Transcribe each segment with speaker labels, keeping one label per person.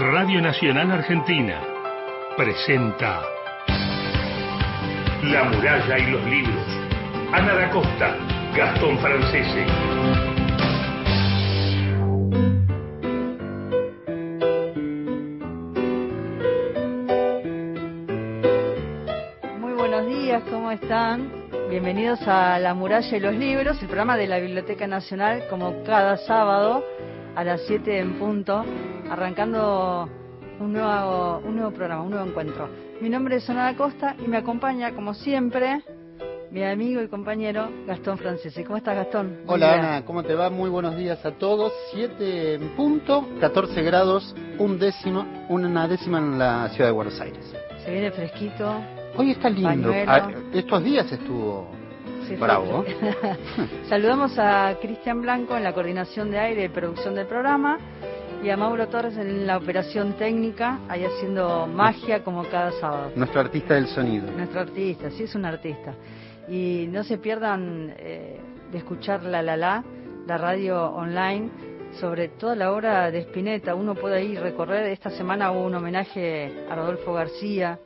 Speaker 1: Radio Nacional Argentina presenta La muralla y los libros. Ana da Costa, Gastón Francese.
Speaker 2: Muy buenos días, ¿cómo están? Bienvenidos a La muralla y los libros, el programa de la Biblioteca Nacional, como cada sábado a las 7 en punto, arrancando un nuevo, un nuevo programa, un nuevo encuentro. Mi nombre es Sonada Costa y me acompaña, como siempre, mi amigo y compañero Gastón Francese. ¿Cómo estás, Gastón?
Speaker 3: Hola. Ana, ¿cómo te va? Muy buenos días a todos. 7 en punto, 14 grados, un décimo, una décima en la ciudad de Buenos Aires.
Speaker 2: Se viene fresquito.
Speaker 3: Hoy está lindo. Ah, estos días estuvo
Speaker 2: Sí,
Speaker 3: bravo.
Speaker 2: Saludamos a Cristian Blanco en la coordinación de aire y producción del programa y a Mauro Torres en la operación técnica, ahí haciendo magia como cada sábado.
Speaker 3: Nuestro artista del sonido.
Speaker 2: Nuestro artista, sí es un artista. Y no se pierdan eh, de escuchar La La La, la radio online, sobre toda la obra de Spinetta. Uno puede ir recorrer, esta semana hubo un homenaje a Rodolfo García,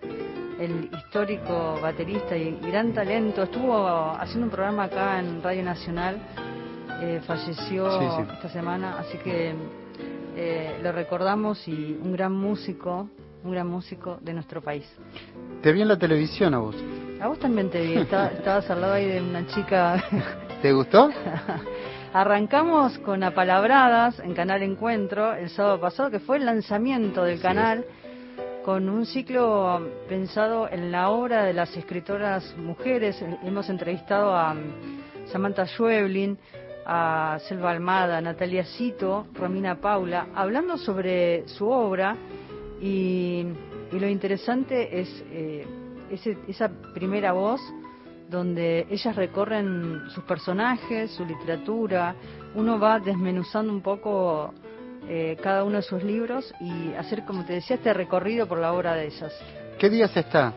Speaker 2: el histórico baterista y gran talento. Estuvo haciendo un programa acá en Radio Nacional, eh, falleció
Speaker 3: Sí, sí.
Speaker 2: esta semana, así que eh, lo recordamos y un gran músico, un gran músico de nuestro país.
Speaker 3: Te vi en la televisión a vos.
Speaker 2: A vos también te vi, está- estabas al lado ahí de una chica.
Speaker 3: ¿Te gustó?
Speaker 2: Arrancamos con Apalabradas en Canal Encuentro el sábado pasado, que fue el lanzamiento del canal, con un ciclo pensado en la obra de las escritoras mujeres. Hemos entrevistado a mm, Samantha Schweblin, a Selva Almada, Natalia Cito, Romina Paula, hablando sobre su obra y, y lo interesante es eh, ese- esa primera voz donde ellas recorren sus personajes, su literatura, uno va desmenuzando un poco eh, cada uno de sus libros y hacer, como te decía, este recorrido por la obra de ellas.
Speaker 3: ¿Qué días está?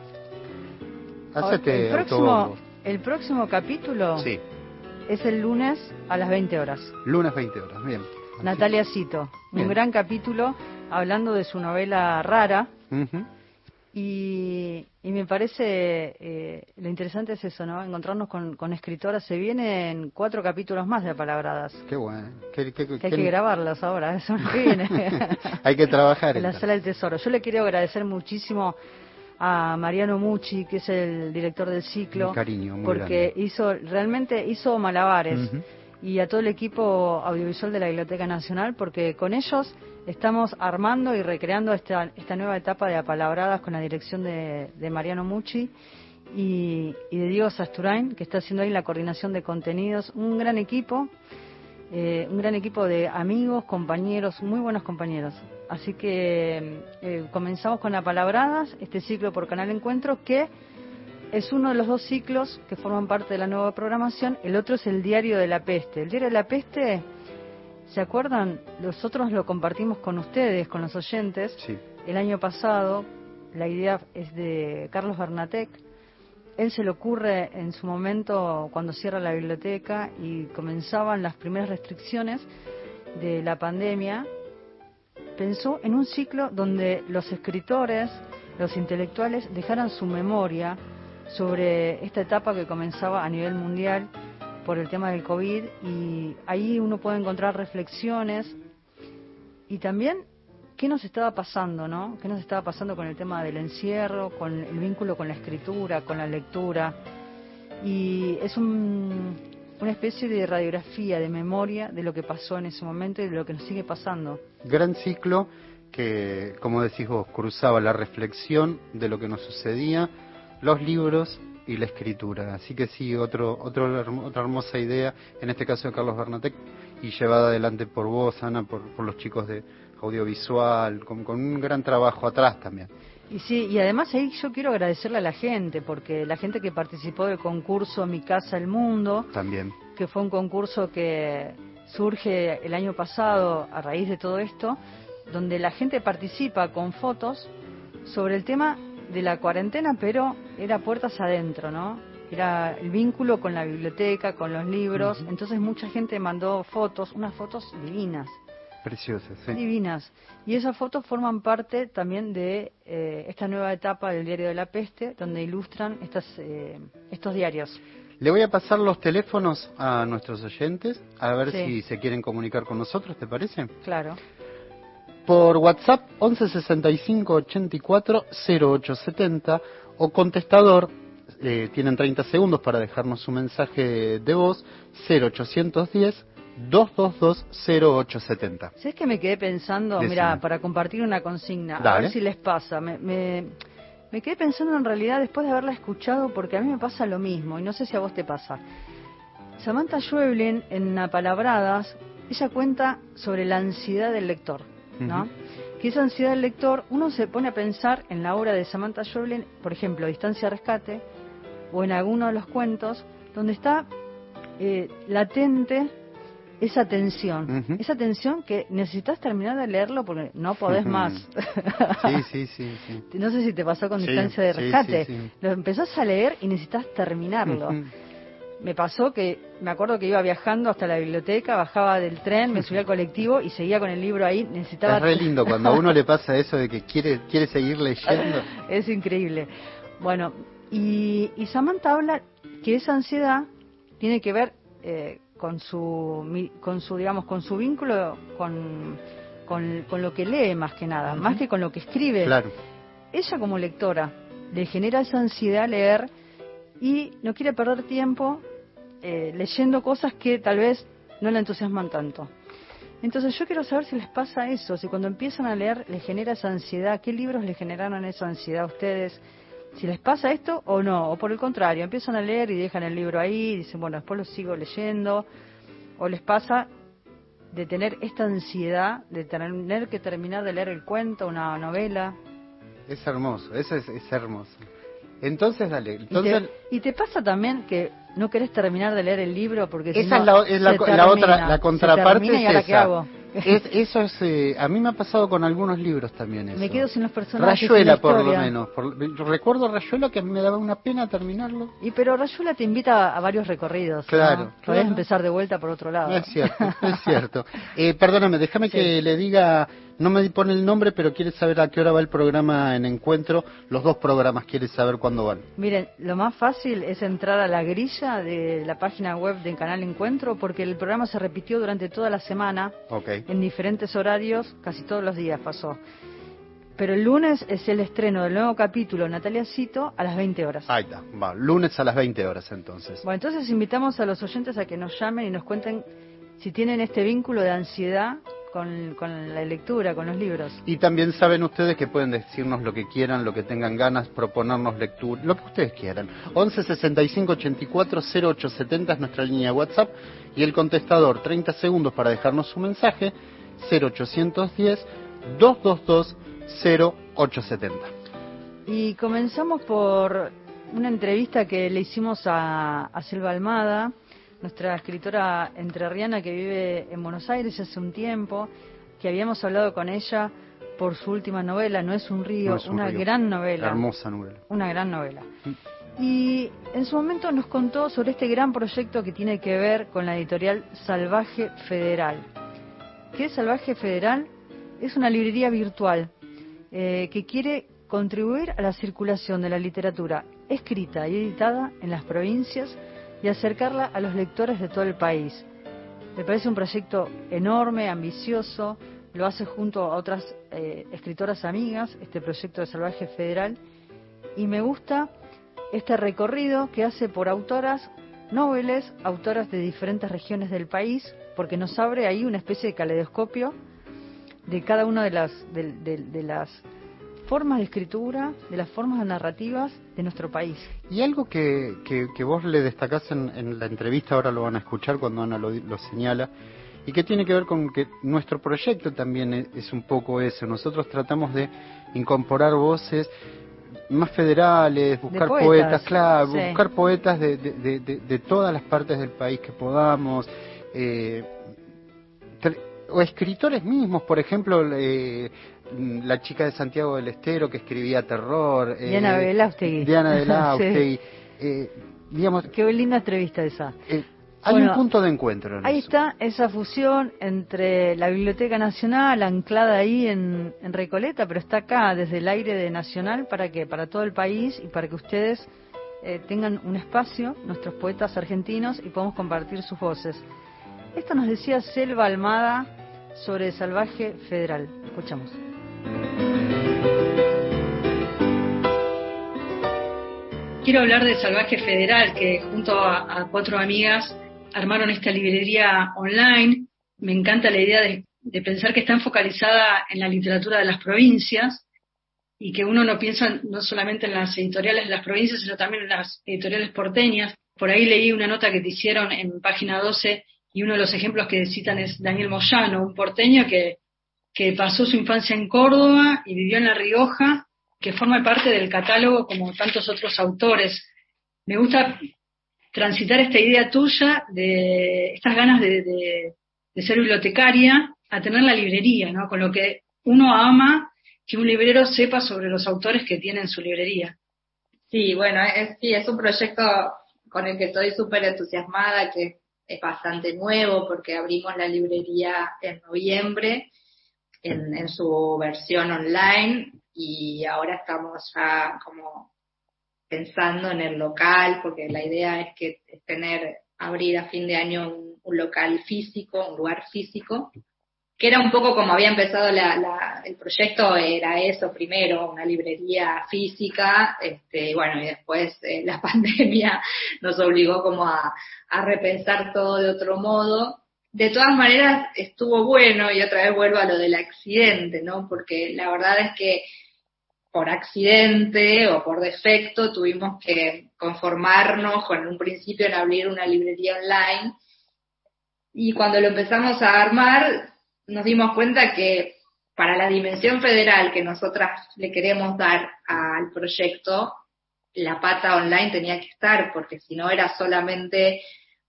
Speaker 3: Hacete
Speaker 2: el, próximo,
Speaker 3: autobombo.
Speaker 2: el próximo capítulo
Speaker 3: Sí,
Speaker 2: es el lunes a las 20 horas.
Speaker 3: lunes 20 horas, bien.
Speaker 2: Natalia Cito, un gran capítulo hablando de su novela Rara. Y, y me parece, eh, lo interesante es eso, ¿no? Encontrarnos con, con escritoras. Se vienen cuatro capítulos más de Apalabradas.
Speaker 3: Qué bueno. Qué- qué-
Speaker 2: Que hay que grabarlas ahora, eso no viene.
Speaker 3: Hay que trabajar.
Speaker 2: en la. Sala del Tesoro. Yo le quiero agradecer muchísimo a Mariano Mucci, que es el director del ciclo,
Speaker 3: cariño muy
Speaker 2: porque hizo, realmente hizo malabares. Y a todo el equipo audiovisual de la Biblioteca Nacional, porque con ellos estamos armando y recreando esta, esta nueva etapa de apalabradas con la dirección de, de Mariano Mucci y, y de Diego Sasturain, que está haciendo ahí la coordinación de contenidos. Un gran equipo, eh, un gran equipo de amigos, compañeros, muy buenos compañeros. Así que eh, comenzamos con apalabradas, este ciclo por Canal Encuentro, que es uno de los dos ciclos que forman parte de la nueva programación. El otro es el Diario de la Peste. El Diario de la Peste, ¿se acuerdan? Nosotros lo compartimos con ustedes, con los oyentes.
Speaker 3: Sí.
Speaker 2: El año pasado, la idea es de Carlos Bernatec. Él se le ocurre en su momento cuando cierra la biblioteca y comenzaban las primeras restricciones de la pandemia. Pensó en un ciclo donde los escritores, los intelectuales dejaran su memoria sobre esta etapa que comenzaba a nivel mundial por el tema del COVID y ahí uno puede encontrar reflexiones y también qué nos estaba pasando, ¿no? ¿Qué nos estaba pasando con el tema del encierro, con el vínculo con la escritura, con la lectura? Y es un- una especie de radiografía, de memoria de lo que pasó en ese momento y de lo que nos sigue pasando.
Speaker 3: gran ciclo que, como decís vos, cruzaba la reflexión de lo que nos sucedía, los libros y la escritura. Así que sí, otro, otro, otra hermosa idea, en este caso de Carlos Bernatec, y llevada adelante por vos, Ana, por, por los chicos de audiovisual, con, con un gran trabajo atrás también.
Speaker 2: Y sí, y además ahí yo quiero agradecerle a la gente, porque la gente que participó del concurso Mi Casa, El Mundo,
Speaker 3: También.
Speaker 2: que fue un concurso que surge el año pasado a raíz de todo esto, donde la gente participa con fotos sobre el tema de la cuarentena, pero era puertas adentro, ¿no? Era el vínculo con la biblioteca, con los libros. Entonces mucha gente mandó fotos, unas fotos divinas.
Speaker 3: Preciosas, sí.
Speaker 2: divinas. Y esas fotos forman parte también de eh, esta nueva etapa del Diario de la Peste, donde ilustran estas, eh, estos diarios.
Speaker 3: Le voy a pasar los teléfonos a nuestros oyentes, a ver
Speaker 2: Sí.
Speaker 3: si se quieren comunicar con nosotros, ¿te parece?
Speaker 2: Claro.
Speaker 3: Por WhatsApp 11 65 84 0870 o contestador, eh, tienen 30 segundos para dejarnos su mensaje de voz 0810 222 0870.
Speaker 2: ¿Sabes que me quedé pensando? Mira, para compartir una consigna, a ver si les pasa. Me, me, me quedé pensando en realidad después de haberla escuchado, porque a mí me pasa lo mismo, y no sé si a vos te pasa. Samantha Schweblin, en Apalabradas, ella cuenta sobre la ansiedad del lector, ¿no? Que esa ansiedad del lector, uno se pone a pensar en la obra de Samantha Schweblin, por ejemplo, Distancia Rescate, o en alguno de los cuentos, donde está eh, latente esa tensión, esa tensión que necesitas terminar de leerlo porque no podés más.
Speaker 3: Sí, sí, sí, sí.
Speaker 2: No sé si te pasó con Distancia de Rescate. Lo empezás a leer y necesitas terminarlo. Me pasó que, me acuerdo que iba viajando hasta la biblioteca, bajaba del tren, me subía al colectivo y seguía con el libro ahí. Necesitaba
Speaker 3: Es re lindo cuando a uno le pasa eso de que quiere, quiere seguir leyendo.
Speaker 2: es increíble. Bueno, y, y Samantha habla que esa ansiedad tiene que ver eh, con su, con su, digamos, con su vínculo con, con, con lo que lee más que nada, más que con lo que escribe.
Speaker 3: Claro.
Speaker 2: Ella como lectora le genera esa ansiedad leer y no quiere perder tiempo eh, leyendo cosas que tal vez no la entusiasman tanto. Entonces yo quiero saber si les pasa eso, si cuando empiezan a leer les genera esa ansiedad, qué libros les generaron esa ansiedad a ustedes, si les pasa esto o no, o por el contrario, empiezan a leer y dejan el libro ahí y dicen, bueno, después lo sigo leyendo, o les pasa de tener esta ansiedad de tener que terminar de leer el cuento, una novela.
Speaker 3: Es hermoso, eso es, es hermoso. Entonces, dale.
Speaker 2: Y
Speaker 3: Entonces,
Speaker 2: te, y te pasa también que no querés terminar de leer el libro porque si
Speaker 3: esa
Speaker 2: no,
Speaker 3: es la, es la,
Speaker 2: se
Speaker 3: la
Speaker 2: termina,
Speaker 3: otra, la
Speaker 2: se
Speaker 3: contraparte
Speaker 2: termina y
Speaker 3: es
Speaker 2: ahora
Speaker 3: esa.
Speaker 2: qué hago.
Speaker 3: Es- eso es, eh, a mí me ha pasado con algunos libros también eso.
Speaker 2: Me quedo sin los personajes.
Speaker 3: Rayuela,
Speaker 2: la
Speaker 3: por lo menos. Por- recuerdo Rayuela que me daba una pena terminarlo.
Speaker 2: Y pero Rayuela te invita a varios recorridos. ¿no?
Speaker 3: Claro,
Speaker 2: Podés
Speaker 3: claro.
Speaker 2: empezar de vuelta por otro lado.
Speaker 3: Es cierto, es cierto. Eh, perdóname, déjame
Speaker 2: Sí.
Speaker 3: que le diga, no me pone el nombre, pero quiere saber a qué hora va el programa en encuentro. Los dos programas quiere saber cuándo van.
Speaker 2: Miren, lo más fácil es entrar a la grilla de la página web del canal Encuentro porque el programa se repitió durante toda la semana en diferentes horarios, casi todos los días pasó. Pero el lunes es el estreno del nuevo capítulo Natalia Cito a las 20 horas.
Speaker 3: Ahí está, va. Lunes a las 20 horas entonces.
Speaker 2: Bueno, entonces invitamos a los oyentes a que nos llamen y nos cuenten si tienen este vínculo de ansiedad con, con la lectura, con los libros.
Speaker 3: Y también saben ustedes que pueden decirnos lo que quieran, lo que tengan ganas, proponernos lectura, lo que ustedes quieran. 11 65 84 0870 es nuestra línea de WhatsApp y el contestador 30 segundos para dejarnos su mensaje 0810 222 0870.
Speaker 2: Y comenzamos por una entrevista que le hicimos a, a Silva Almada, nuestra escritora entrerriana que vive en Buenos Aires hace un tiempo, que habíamos hablado con ella por su última novela, No es un río,
Speaker 3: No es un
Speaker 2: una
Speaker 3: río.
Speaker 2: gran novela.
Speaker 3: Hermosa novela.
Speaker 2: Una gran novela. Y en su momento nos contó sobre este gran proyecto que tiene que ver con la editorial Salvaje Federal. ¿Qué es Salvaje Federal? Es una librería virtual eh, que quiere contribuir a la circulación de la literatura escrita y editada en las provincias y acercarla a los lectores de todo el país. Me parece un proyecto enorme, ambicioso, lo hace junto a otras eh, escritoras amigas, este proyecto de Salvaje Federal, y me gusta este recorrido que hace por autoras noveles, autoras de diferentes regiones del país, porque nos abre ahí una especie de caleidoscopio de cada una de las, de, las formas de escritura, de las formas narrativas de nuestro país.
Speaker 3: Y algo que, que, que vos le destacás en, en la entrevista, ahora lo van a escuchar cuando Ana lo, lo señala, y que tiene que ver con que nuestro proyecto también es, es un poco eso. Nosotros tratamos de incorporar voces más federales, buscar
Speaker 2: poetas,
Speaker 3: poetas, claro,
Speaker 2: sí.
Speaker 3: buscar poetas de, de, de- todas las partes del país que podamos. eh, o escritores mismos, por ejemplo, eh, la chica de Santiago del Estero que escribía terror. eh,
Speaker 2: Diana Belaustegui.
Speaker 3: Diana Belaustegui.
Speaker 2: Sí.
Speaker 3: eh, digamos,
Speaker 2: Qué linda entrevista esa.
Speaker 3: eh, Hay un punto de encuentro.
Speaker 2: ahí está esa fusión entre la Biblioteca Nacional, anclada ahí en, Recoleta, pero está acá desde el aire de Nacional para que para todo el país y para que ustedes eh, tengan un espacio, nuestros poetas argentinos, y podamos compartir sus voces. Esto nos decía Selva Almada sobre Salvaje Federal. Escuchamos. Quiero hablar de Salvaje Federal, que junto a, cuatro amigas armaron esta librería online. Me encanta la idea de, pensar que está focalizada en la literatura de las provincias y que uno no piensa no solamente en las editoriales de las provincias, sino también en las editoriales porteñas. Por ahí leí una nota que te hicieron en página 12 y uno de los ejemplos que citan es Daniel Moyano, un porteño que, que pasó su infancia en Córdoba y vivió en La Rioja, que forma parte del catálogo como tantos otros autores. Me gusta transitar esta idea tuya de estas ganas de, ser bibliotecaria a tener la librería, ¿no? Con lo que uno ama que un librero sepa sobre los autores que tiene en su librería.
Speaker 4: Sí, bueno, es, sí, es un proyecto con el que estoy súper entusiasmada, que es bastante nuevo porque abrimos la librería en noviembre en, en su versión online y ahora estamos ya como pensando en el local, porque la idea es que tener, abrir a fin de año un, local físico, un lugar físico, que era un poco como había empezado la, el proyecto, era eso primero, una librería física, este, bueno, y después eh, la pandemia nos obligó como a, a repensar todo de otro modo. De todas maneras, estuvo bueno, y otra vez vuelvo a lo del accidente, ¿no? Porque la verdad es que por accidente o por defecto tuvimos que conformarnos con un principio en abrir una librería online y cuando lo empezamos a armar nos dimos cuenta que para la dimensión federal que nosotras le queremos dar al proyecto, la pata online tenía que estar, porque si no era solamente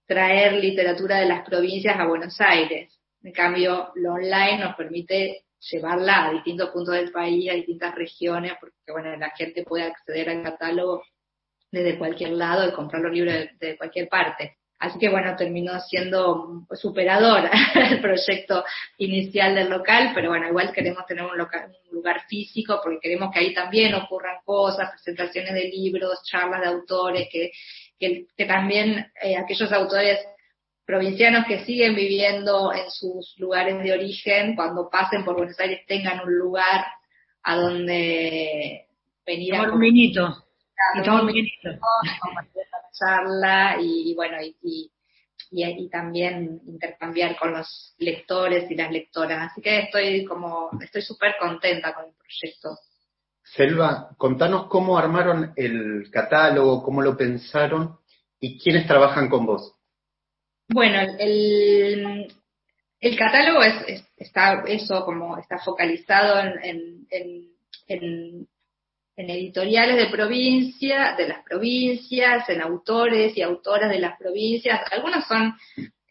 Speaker 4: traer literatura de las provincias a Buenos Aires. En cambio, lo online nos permite llevarla a distintos puntos del país, a distintas regiones, porque bueno, la gente puede acceder al catálogo desde cualquier lado y comprar los libros de, cualquier parte. Así que bueno, terminó siendo superador el proyecto inicial del local, pero bueno, igual queremos tener un, lugar físico porque queremos que ahí también ocurran cosas, presentaciones de libros, charlas de autores, que, que, también eh, aquellos autores provincianos que siguen viviendo en sus lugares de origen, cuando pasen por Buenos Aires tengan un lugar a donde venir
Speaker 2: a un vinito. Y tomar un
Speaker 4: vinito. charla y, bueno, y, y, también intercambiar con los lectores y las lectoras. Así que estoy como, estoy súper contenta con el proyecto.
Speaker 3: Selva, contanos cómo armaron el catálogo, cómo lo pensaron y quiénes trabajan con vos.
Speaker 4: Bueno, el, el catálogo es, está eso como está focalizado en, editoriales de provincia, de las provincias, en autores y autoras de las provincias. Algunos son,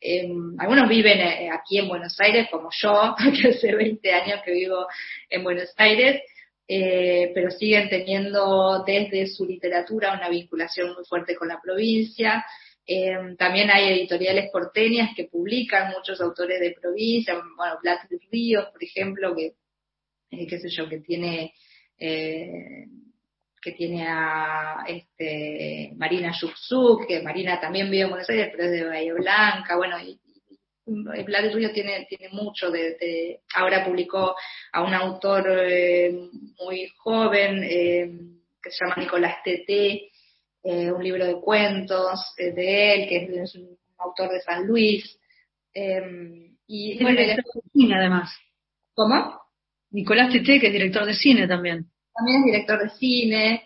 Speaker 4: em, algunos viven eh, aquí en Buenos Aires, como yo, que hace 20 años que vivo en Buenos Aires, eh, pero siguen teniendo desde su literatura una vinculación muy fuerte con la provincia. Em, también hay editoriales porteñas que publican muchos autores de provincia, bueno, Blas Ríos, por ejemplo, que, eh, qué sé yo, que tiene, eh, que tiene a este, Marina Yuxuk, que Marina también vive en Buenos Aires, pero es de Bahía Blanca, bueno, y, y Ríos tiene, tiene mucho de, ahora publicó a un autor eh, muy joven, que se llama Nicolás Tete, eh, un libro de cuentos eh, de él, que es, un autor de San Luis.
Speaker 2: Y bueno, director de cine además.
Speaker 4: ¿Cómo?
Speaker 2: Nicolás Tete, que es director de cine también.
Speaker 4: También es director de cine.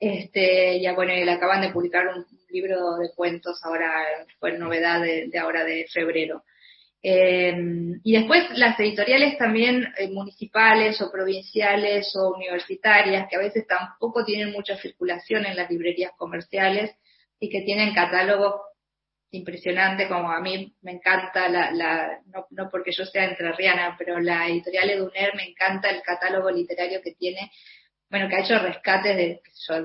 Speaker 4: Este, ya bueno, le acaban de publicar un libro de cuentos ahora, fue novedad de ahora de febrero. Eh, y después las editoriales también eh, municipales o provinciales o universitarias, que a veces tampoco tienen mucha circulación en las librerías comerciales y que tienen catálogos impresionantes, como a mí me encanta, la, la no, no, porque yo sea entrerriana, pero la editorial Eduner me encanta el catálogo literario que tiene, bueno, que ha hecho rescates de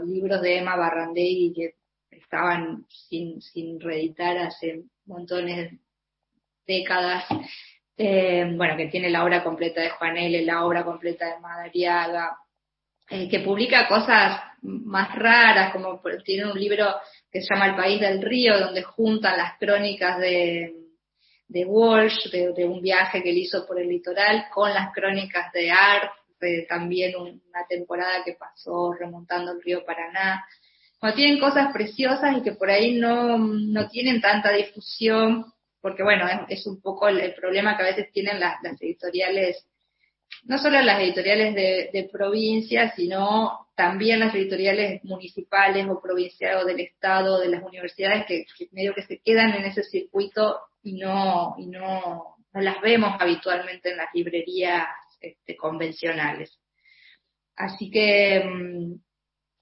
Speaker 4: libros de Emma Barrandegui que estaban sin, sin reeditar hace montones de décadas. Eh, bueno, que tiene la obra completa de Juan L., la obra completa de Madariaga, eh, que publica cosas más raras, como tiene un libro que se llama El País del Río, donde juntan las crónicas de, de Walsh, de, un viaje que él hizo por el litoral, con las crónicas de Art, de también una temporada que pasó remontando el río Paraná. Bueno, tienen cosas preciosas y que por ahí no, no tienen tanta difusión, porque bueno, es, un poco el, problema que a veces tienen las, editoriales no solo las editoriales de, provincia, sino también las editoriales municipales o provinciales o del Estado, de las universidades, que, medio que se quedan en ese circuito y no, y no, las vemos habitualmente en las librerías este, convencionales. Así que, mm,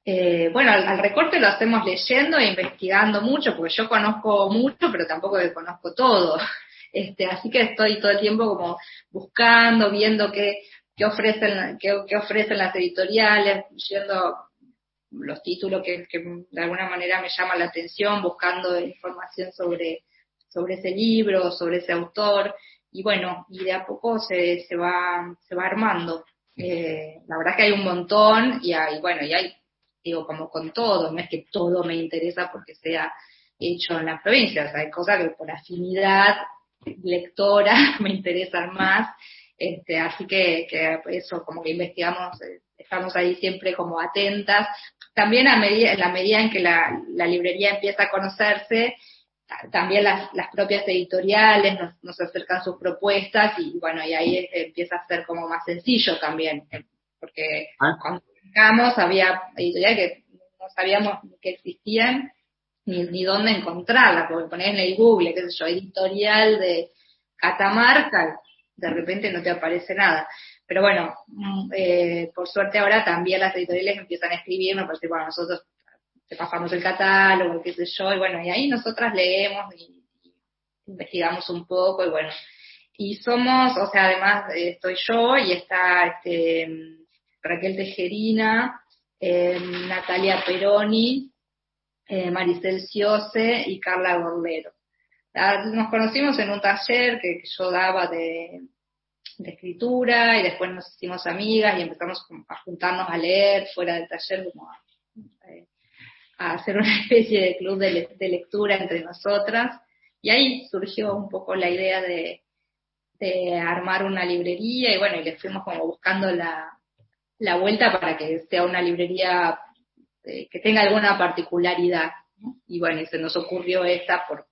Speaker 4: eh, bueno, al, recorte lo hacemos leyendo e investigando mucho, porque yo conozco mucho, pero tampoco conozco todo. Este, así que estoy todo el tiempo como buscando, viendo qué, qué ofrecen, qué, ofrecen las editoriales, yendo los títulos que, de alguna manera me llaman la atención, buscando información sobre, sobre ese libro, sobre ese autor, y bueno, y de a poco se, se va, se va armando. Eh, la verdad que hay un montón, y hay, bueno, y hay, digo, como con todo, no es que todo me interesa porque sea hecho en la provincia, o sea, hay cosas que por afinidad lectora me interesan más, este, así que, eso, como que investigamos, eh, estamos ahí siempre como atentas. También a medida, en la medida en que la, librería empieza a conocerse, también las, propias editoriales nos, acercan sus propuestas y bueno, y ahí empieza a ser como más sencillo también, eh, porque ah. cuando buscamos había editoriales que no sabíamos que existían ni, ni dónde encontrarla, porque ponés en el Google, qué sé yo, editorial de Catamarca, de repente no te aparece nada. Pero bueno, mm, eh, por suerte ahora también las editoriales empiezan a escribirnos, porque bueno, nosotros te pasamos el catálogo, qué sé yo, y bueno, y ahí nosotras leemos y, investigamos un poco, y bueno, y somos, o sea, además eh, estoy yo y está este, Raquel Tejerina, eh, Natalia Peroni, eh, Maricel Ciose y Carla Gordero. Nos conocimos en un taller que, yo daba de, escritura y después nos hicimos amigas y empezamos a juntarnos a leer fuera del taller, como a, eh, hacer una especie de club de, lectura entre nosotras. Y ahí surgió un poco la idea de, armar una librería y bueno, y le fuimos como buscando la, la vuelta para que sea una librería este, que tenga alguna particularidad. Y bueno, se nos ocurrió esta por,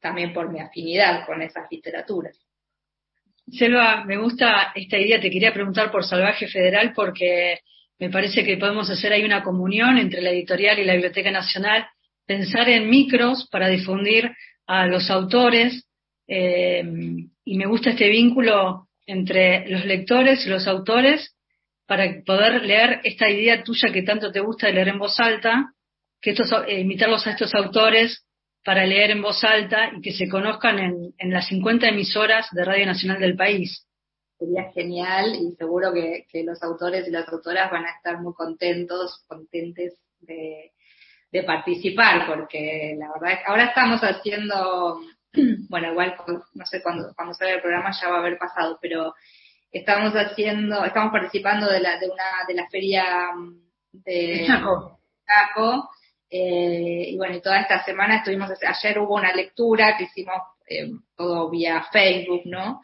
Speaker 4: también por mi afinidad con esas literaturas.
Speaker 2: Selva, me gusta esta idea, te quería preguntar por Salvaje Federal porque me parece que podemos hacer ahí una comunión entre la editorial y la Biblioteca Nacional, pensar en micros para difundir a los autores eh, y me gusta este vínculo entre los lectores y los autores para poder leer esta idea tuya que tanto te gusta de leer en voz alta, que estos, eh, invitarlos a estos autores para leer en voz alta y que se conozcan en, las 50 emisoras de Radio Nacional del país.
Speaker 4: Sería genial y seguro que, los autores y las autoras van a estar muy contentos, contentes de, participar, porque la verdad es que ahora estamos haciendo, bueno, igual no sé cuándo, cuando salga el programa ya va a haber pasado, pero estamos haciendo, estamos participando de la, de una, de la feria mm, de Chaco. Eh, y bueno, y toda esta semana estuvimos, ayer hubo una lectura que hicimos eh, todo vía Facebook, ¿no?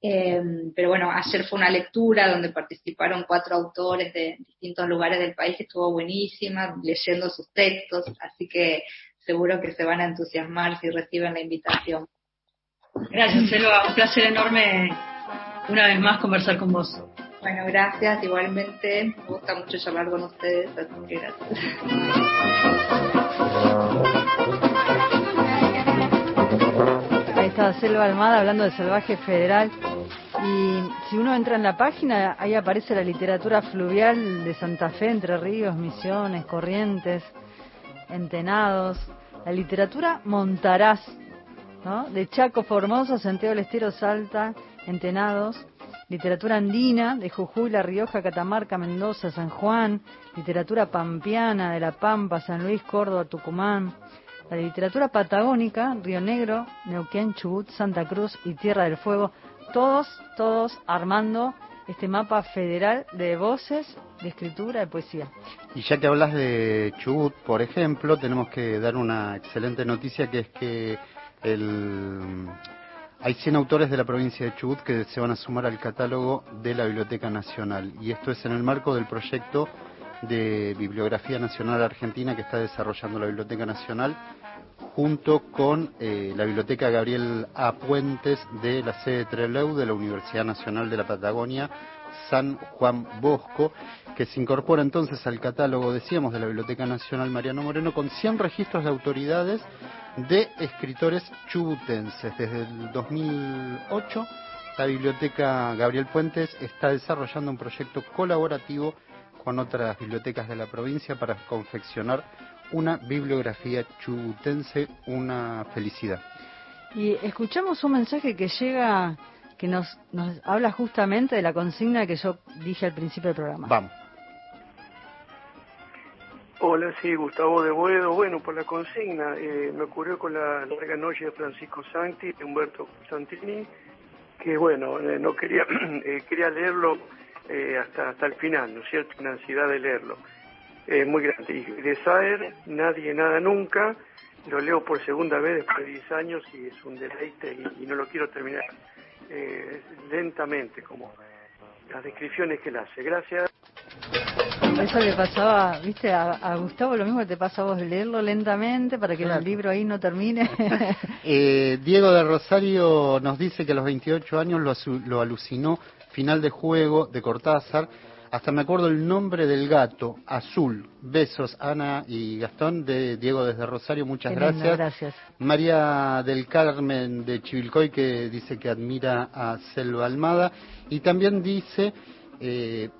Speaker 4: Eh, pero bueno, ayer fue una lectura donde participaron cuatro autores de distintos lugares del país que estuvo buenísima, leyendo sus textos, así que seguro que se van a entusiasmar si reciben la invitación.
Speaker 2: Gracias, Selva, un placer enorme una vez más conversar con vos.
Speaker 4: Bueno, gracias. Igualmente, me gusta mucho charlar con ustedes, así que gracias.
Speaker 2: Ahí está Selva Almada hablando de Salvaje Federal. Y si uno entra en la página, ahí aparece la literatura fluvial de Santa Fe, Entre Ríos, Misiones, Corrientes, Entenados. La literatura Montaraz, ¿no? De Chaco Formoso, Santiago del Estero, Salta, Entenados. literatura andina de Jujuy, La Rioja, Catamarca, Mendoza, San Juan, literatura pampeana de La Pampa, San Luis, Córdoba, Tucumán, la literatura patagónica, Río Negro, Neuquén, Chubut, Santa Cruz y Tierra del Fuego, todos, todos armando este mapa federal de voces, de escritura, de poesía.
Speaker 3: Y ya que hablas de Chubut, por ejemplo, tenemos que dar una excelente noticia que es que el, hay 100 autores de la provincia de Chubut que se van a sumar al catálogo de la Biblioteca Nacional y esto es en el marco del proyecto de Bibliografía Nacional Argentina que está desarrollando la Biblioteca Nacional junto con eh, la Biblioteca Gabriel A. Puentes de la sede Trelew de la Universidad Nacional de la Patagonia, San Juan Bosco, que se incorpora entonces al catálogo, decíamos, de la Biblioteca Nacional Mariano Moreno, con 100 registros de autoridades de escritores chubutenses. Desde el 2008, la Biblioteca Gabriel Puentes está desarrollando un proyecto colaborativo con otras bibliotecas de la provincia para confeccionar una bibliografía chubutense, una felicidad.
Speaker 2: Y escuchamos un mensaje que llega, que nos, nos habla justamente de la consigna que yo dije al principio del programa.
Speaker 3: Vamos.
Speaker 5: Hola, sí, Gustavo de Buedo. Bueno, por la consigna, eh, me ocurrió con la larga noche de Francisco Santi, de Humberto Santini, que bueno, eh, no quería, eh, quería leerlo hasta, hasta el final, ¿no es cierto? Una ansiedad de leerlo. muy grande. Y de Saer, Nadie, Nada, Nunca, lo leo por segunda vez después de 10 años y es un deleite y, no lo quiero terminar lentamente, como las descripciones que él hace. Gracias.
Speaker 2: Eso le pasaba, viste, a, Gustavo lo mismo que te pasa a vos, leerlo lentamente para que el libro ahí no termine.
Speaker 3: eh, Diego de Rosario nos dice que a los 28 años lo, lo alucinó final de juego de Cortázar. Hasta me acuerdo el nombre del gato, Azul. Besos, Ana y Gastón, de Diego desde Rosario, muchas gracias.
Speaker 2: gracias.
Speaker 3: María del Carmen de Chivilcoy, que dice que admira a Selva Almada. Y también dice eh,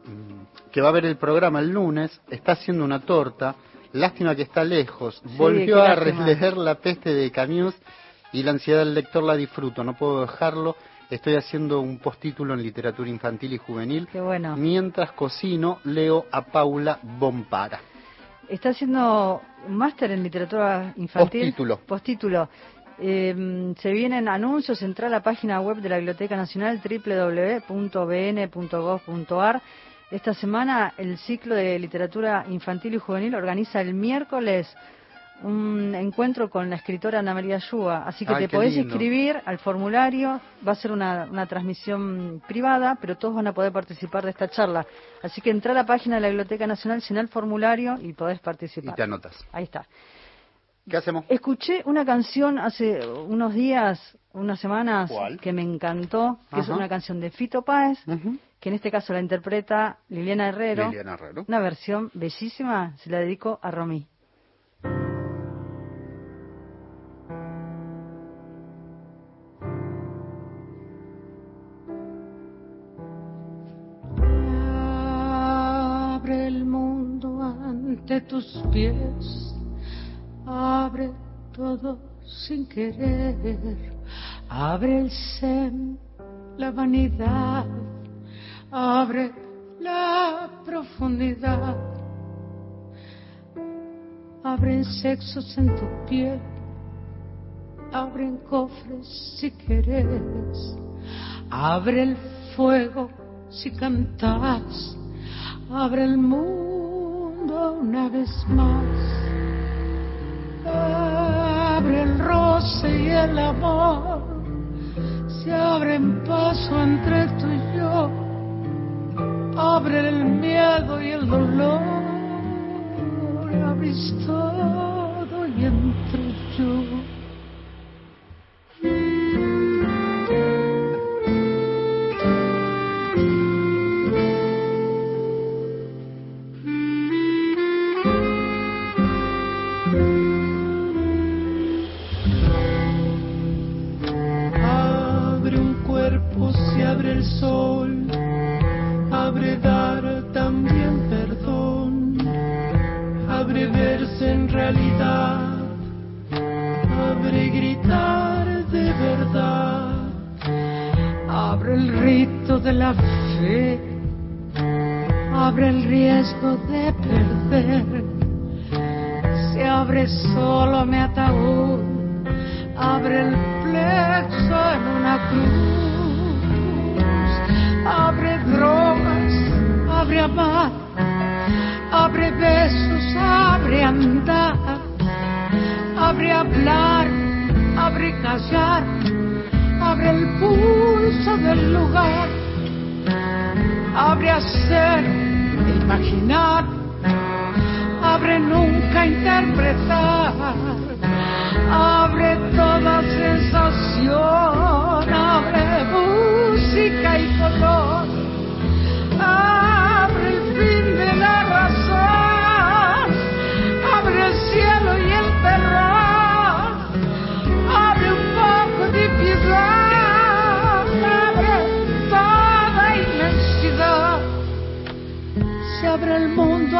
Speaker 3: que va a ver el programa el lunes, está haciendo una torta, lástima que está lejos, volvió a releer La peste de Camus y la ansiedad del lector la disfruto, no puedo dejarlo. Estoy haciendo un postítulo en literatura infantil y juvenil. Mientras cocino, leo a Paula Bompara.
Speaker 2: Está haciendo un máster en literatura infantil.
Speaker 3: Postítulo.
Speaker 2: Postítulo. Eh, se vienen anuncios, entra a la página web de la Biblioteca Nacional www.bn.gov.ar. Esta semana el ciclo de literatura infantil y juvenil organiza el miércoles un encuentro con la escritora Ana María Yúa, así que te podés inscribir al formulario, va a ser una, una, transmisión privada, pero todos van a poder participar de esta charla. Así que entra a la página de la Biblioteca Nacional, llena el formulario y podés participar.
Speaker 3: Y te anotas.
Speaker 2: Ahí está.
Speaker 3: ¿Qué hacemos?
Speaker 2: Escuché una canción hace unos días, unas semanas, que me encantó, que es una canción de Fito Páez, que en este caso la interpreta Liliana Herrero.
Speaker 3: Liliana Herrero.
Speaker 2: Una versión bellísima, se la dedico a Romí.
Speaker 6: Abre el mundo ante tus pies abre todo sin querer, abre el sen, la vanidad, abre la profundidad, abren sexos en tu piel, abren cofres si quieres, abre el fuego si cantas, abre el mundo una vez más abre el roce y el amor, se abren paso entre tú y yo, abre el miedo y el dolor, abrís todo y entro yo. El rito de la fe, abre el riesgo de perder. Se abre solo mi ataúd, abre el plexo en una cruz, abre drogas, abre amar, abre besos, abre andar, abre hablar, abre callar abre el pulso del lugar, abre a ser, imaginar, abre nunca interpretar, abre toda sensación, abre música y color,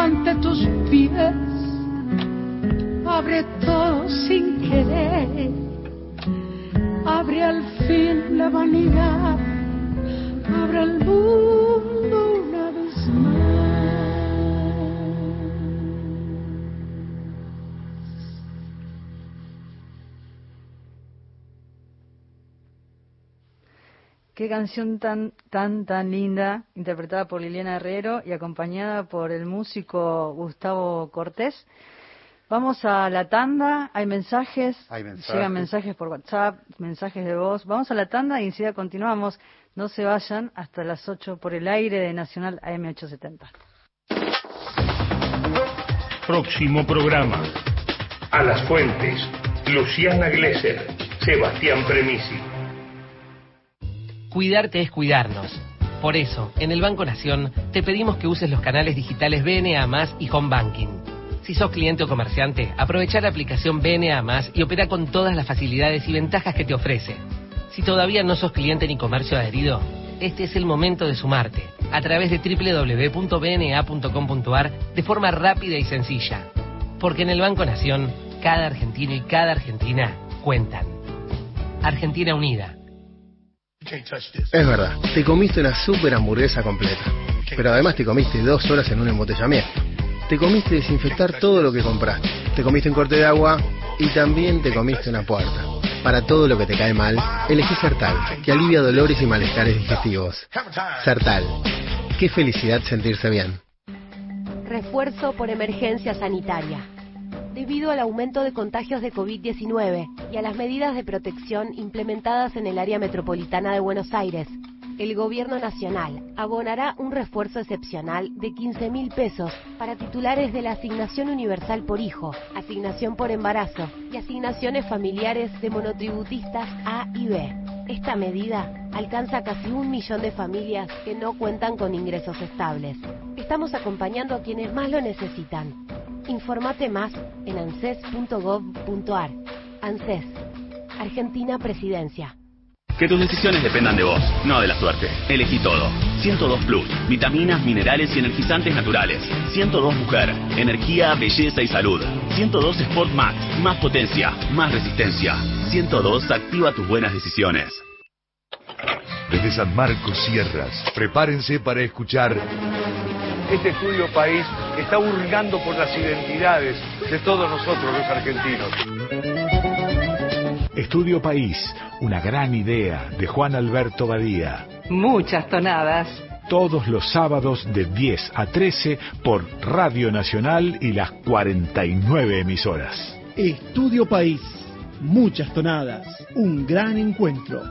Speaker 6: ante tus pies, abre todo sin querer, abre al fin la vanidad, abre el mundo
Speaker 2: Qué canción tan, tan, tan linda, interpretada por Liliana Herrero y acompañada por el músico Gustavo Cortés. Vamos a la tanda, hay mensajes,
Speaker 3: Hay mensajes.
Speaker 2: llegan mensajes por WhatsApp, mensajes de voz. Vamos a la tanda y enseguida continuamos. No se vayan hasta las 8 por el aire de Nacional AM870.
Speaker 1: Próximo programa. A las fuentes. Luciana Glesser. Sebastián Premisi.
Speaker 7: Cuidarte es cuidarnos. Por eso, en el Banco Nación te pedimos que uses los canales digitales BNA y Home Banking. Si sos cliente o comerciante, aprovecha la aplicación BNA y opera con todas las facilidades y ventajas que te ofrece. Si todavía no sos cliente ni comercio adherido, este es el momento de sumarte a través de www.bna.com.ar de forma rápida y sencilla. Porque en el Banco Nación, cada argentino y cada argentina cuentan. Argentina Unida.
Speaker 8: Es verdad, te comiste una super hamburguesa completa. Pero además te comiste dos horas en un embotellamiento. Te comiste desinfectar todo lo que compraste. Te comiste un corte de agua y también te comiste una puerta. Para todo lo que te cae mal, elegí Sertal, que alivia dolores y malestares digestivos. Sertal. Qué felicidad sentirse bien.
Speaker 9: Refuerzo por emergencia sanitaria. Debido al aumento de contagios de COVID-19 y a las medidas de protección implementadas en el área metropolitana de Buenos Aires, el Gobierno Nacional abonará un refuerzo excepcional de 15 mil pesos para titulares de la Asignación Universal por Hijo, Asignación por Embarazo y asignaciones familiares de monotributistas A y B. Esta medida alcanza casi un millón de familias que no cuentan con ingresos estables. Estamos acompañando a quienes más lo necesitan. Informate más en anses.gov.ar. ANSES, Argentina Presidencia.
Speaker 10: Que tus decisiones dependan de vos, no de la suerte. Elegí todo. 102 Plus. Vitaminas, minerales y energizantes naturales. 102 Mujer. Energía, belleza y salud. 102 Sport Max. Más potencia, más resistencia. 102 activa tus buenas decisiones.
Speaker 11: Desde San Marcos Sierras, prepárense para escuchar
Speaker 12: Este estudio país está hurgando por las identidades de todos nosotros los argentinos.
Speaker 13: Estudio País, una gran idea de Juan Alberto Badía.
Speaker 14: Muchas tonadas.
Speaker 13: Todos los sábados de 10 a 13 por Radio Nacional y las 49 emisoras.
Speaker 15: Estudio País, muchas tonadas, un gran encuentro.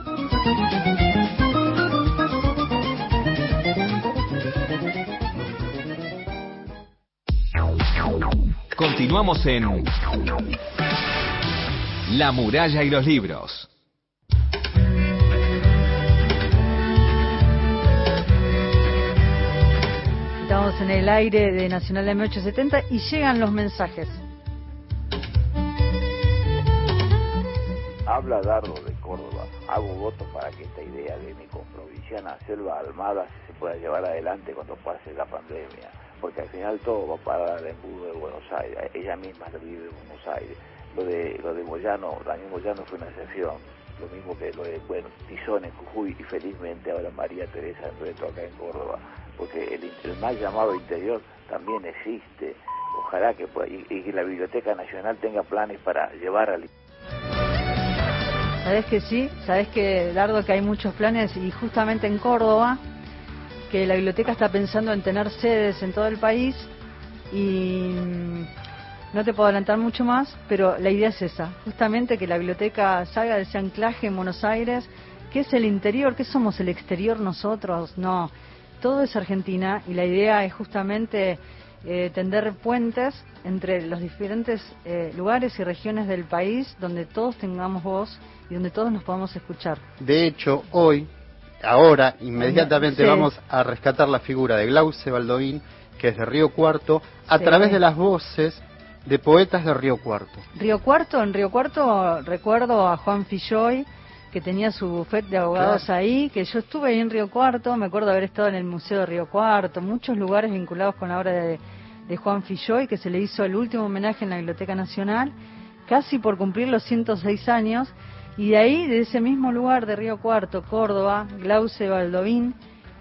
Speaker 16: Continuamos en La muralla y los libros.
Speaker 2: Estamos en el aire de Nacional M870 y llegan los mensajes.
Speaker 17: Habla Dardo de Córdoba. Hago voto para que esta idea de mi comprovinciana Selva Almada se pueda llevar adelante cuando pase la pandemia. Porque al final todo va a parar al embudo de Buenos Aires. Ella misma vive en Buenos Aires. Lo de, lo de Moyano, Daniel Moyano fue una excepción. lo mismo que lo de, bueno, Tizón en Jujuy y felizmente ahora María Teresa Reto acá en Córdoba, porque el, el mal llamado interior también existe. Ojalá que, y, que la Biblioteca Nacional tenga planes para llevar al...
Speaker 2: Sabes que sí, sabes que, Dardo, que hay muchos planes y justamente en Córdoba, que la biblioteca está pensando en tener sedes en todo el país y no te puedo adelantar mucho más, pero la idea es esa, justamente que la biblioteca salga de ese anclaje en Buenos Aires, que es el interior, que somos el exterior nosotros, no, todo es Argentina y la idea es justamente eh, tender puentes entre los diferentes eh, lugares y regiones del país donde todos tengamos voz y donde todos nos podamos escuchar.
Speaker 3: De hecho, hoy, ahora, inmediatamente vamos a rescatar la figura de Glauce Baldovín, que es de Río Cuarto, a través de las voces de poetas de Río Cuarto.
Speaker 2: Río Cuarto, en Río Cuarto recuerdo a Juan Filloy, que tenía su bufete de abogados ahí, que yo estuve ahí en Río Cuarto, me acuerdo haber estado en el Museo de Río Cuarto, muchos lugares vinculados con la obra de, de Juan Filloy, que se le hizo el último homenaje en la Biblioteca Nacional, casi por cumplir los 106 años, y de ahí, de ese mismo lugar de Río Cuarto, Córdoba, Glauce Baldovín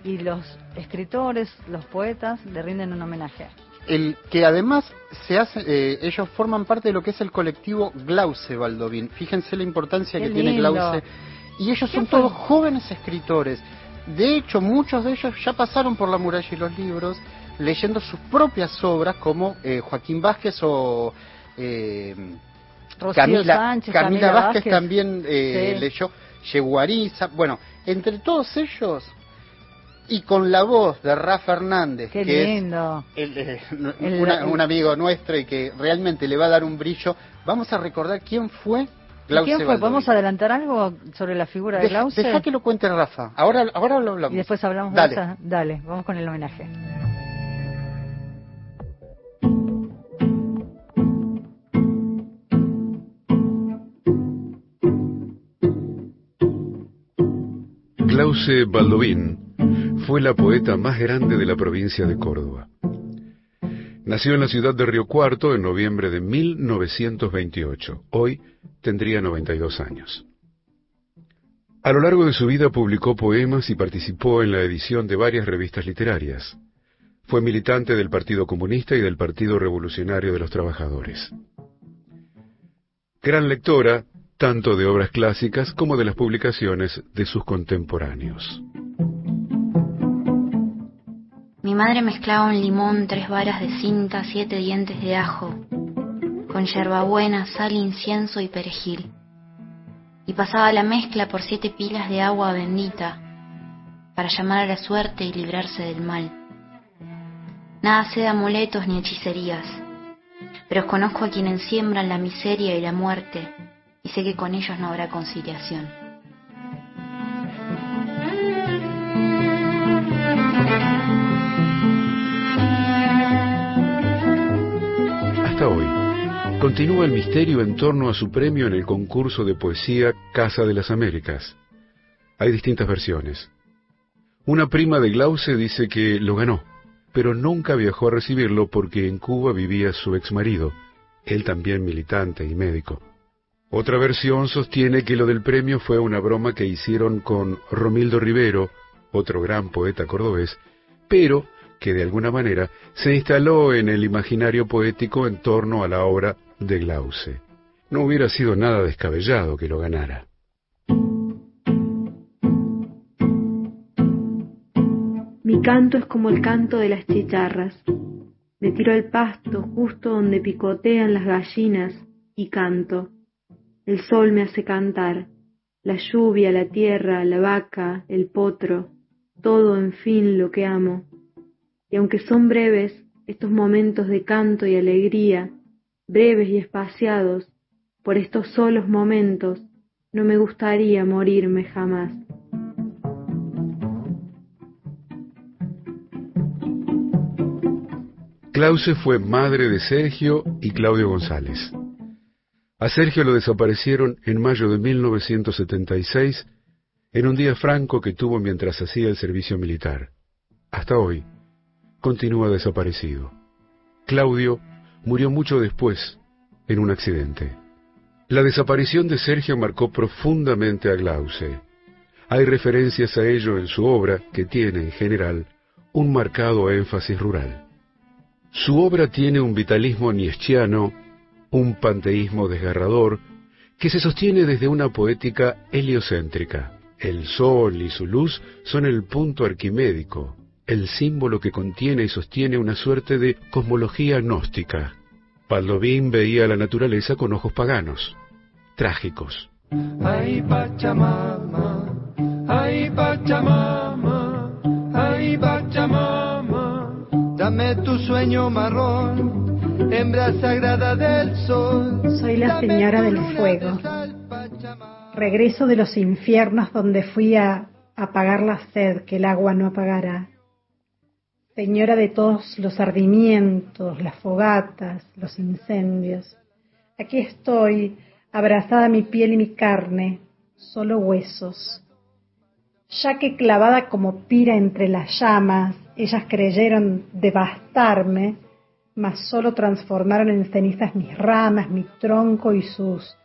Speaker 2: y los escritores, los poetas, le rinden un homenaje
Speaker 3: el que además se hace, eh, ellos forman parte de lo que es el colectivo Glauce Baldovín. Fíjense la importancia que tiene Glauce. Y ellos son todos jóvenes escritores. De hecho, muchos de ellos ya pasaron por la muralla y los libros leyendo sus propias obras, como eh, Joaquín Vázquez o eh, Camila, Camila, Vázquez, también leyó Yeguariza. Bueno, entre todos ellos y con la voz de Rafa Hernández,
Speaker 2: que
Speaker 3: lindo. es un amigo nuestro y que realmente le va a dar un brillo, vamos a recordar quién fue
Speaker 2: Glauce ¿Quién fue? ¿Podemos adelantar algo sobre la figura de Glauce?
Speaker 3: Deja que lo cuente Rafa. Ahora, ahora lo hablamos.
Speaker 2: Y después hablamos Dale. de esa. Dale, vamos con el homenaje.
Speaker 18: Glauce Baldovín fue la poeta más grande de la provincia de Córdoba. Nació en la ciudad de Río Cuarto en noviembre de 1928. Hoy tendría 92 años. A lo largo de su vida publicó poemas y participó en la edición de varias revistas literarias. Fue militante del Partido Comunista y del Partido Revolucionario de los Trabajadores. Gran lectora, tanto de obras clásicas como de las publicaciones de sus contemporáneos.
Speaker 19: Mi madre mezclaba un limón, tres varas de cinta, siete dientes de ajo, con yerbabuena, sal, incienso y perejil. Y pasaba la mezcla por siete pilas de agua bendita para llamar a la suerte y librarse del mal. Nada sé de amuletos ni hechicerías, pero conozco a quienes siembran la miseria y la muerte y sé que con ellos no habrá conciliación.
Speaker 18: Hasta hoy, continúa el misterio en torno a su premio en el concurso de poesía Casa de las Américas. Hay distintas versiones. Una prima de Glauce dice que lo ganó, pero nunca viajó a recibirlo porque en Cuba vivía su ex marido, él también militante y médico. Otra versión sostiene que lo del premio fue una broma que hicieron con Romildo Rivero, otro gran poeta cordobés, pero que de alguna manera se instaló en el imaginario poético en torno a la obra de Glauce. No hubiera sido nada descabellado que lo ganara.
Speaker 20: Mi canto es como el canto de las chicharras. Me tiro al pasto justo donde picotean las gallinas y canto. El sol me hace cantar, la lluvia, la tierra, la vaca, el potro, todo en fin lo que amo y aunque son breves estos momentos de canto y alegría, breves y espaciados, por estos solos momentos no me gustaría morirme jamás.
Speaker 18: Clause fue madre de Sergio y Claudio González. A Sergio lo desaparecieron en mayo de 1976 en un día franco que tuvo mientras hacía el servicio militar. Hasta hoy, continúa desaparecido. Claudio murió mucho después en un accidente. La desaparición de Sergio marcó profundamente a Glauce. Hay referencias a ello en su obra, que tiene, en general, un marcado énfasis rural. Su obra tiene un vitalismo nietzscheano, un panteísmo desgarrador, que se sostiene desde una poética heliocéntrica. El sol y su luz son el punto arquimédico, el símbolo que contiene y sostiene una suerte de cosmología gnóstica. Paldovín veía la naturaleza con ojos paganos, trágicos.
Speaker 21: Ay Pachamama, ay Pachamama, ay Pachamama, dame tu sueño marrón, hembra sagrada del sol.
Speaker 22: Soy la señora del fuego. Regreso de los infiernos donde fui a apagar la sed que el agua no apagará. Señora de todos los ardimientos, las fogatas, los incendios. Aquí estoy, abrazada mi piel y mi carne, solo huesos. Ya que clavada como pira entre las llamas, ellas creyeron devastarme, mas solo transformaron en cenizas mis ramas, mi tronco y sus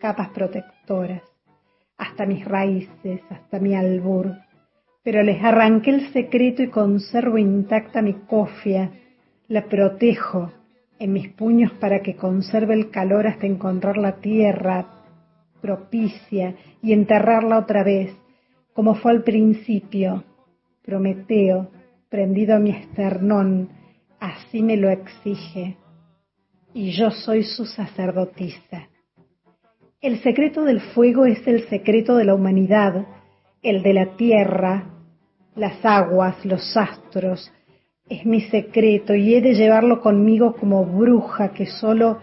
Speaker 22: capas protectoras, hasta mis raíces, hasta mi albur. Pero les arranqué el secreto y conservo intacta mi cofia, la protejo en mis puños para que conserve el calor hasta encontrar la tierra propicia y enterrarla otra vez, como fue al principio. Prometeo, prendido a mi esternón, así me lo exige, y yo soy su sacerdotisa. El secreto del fuego es el secreto de la humanidad, el de la tierra, las aguas, los astros, es mi secreto y he de llevarlo conmigo como bruja que solo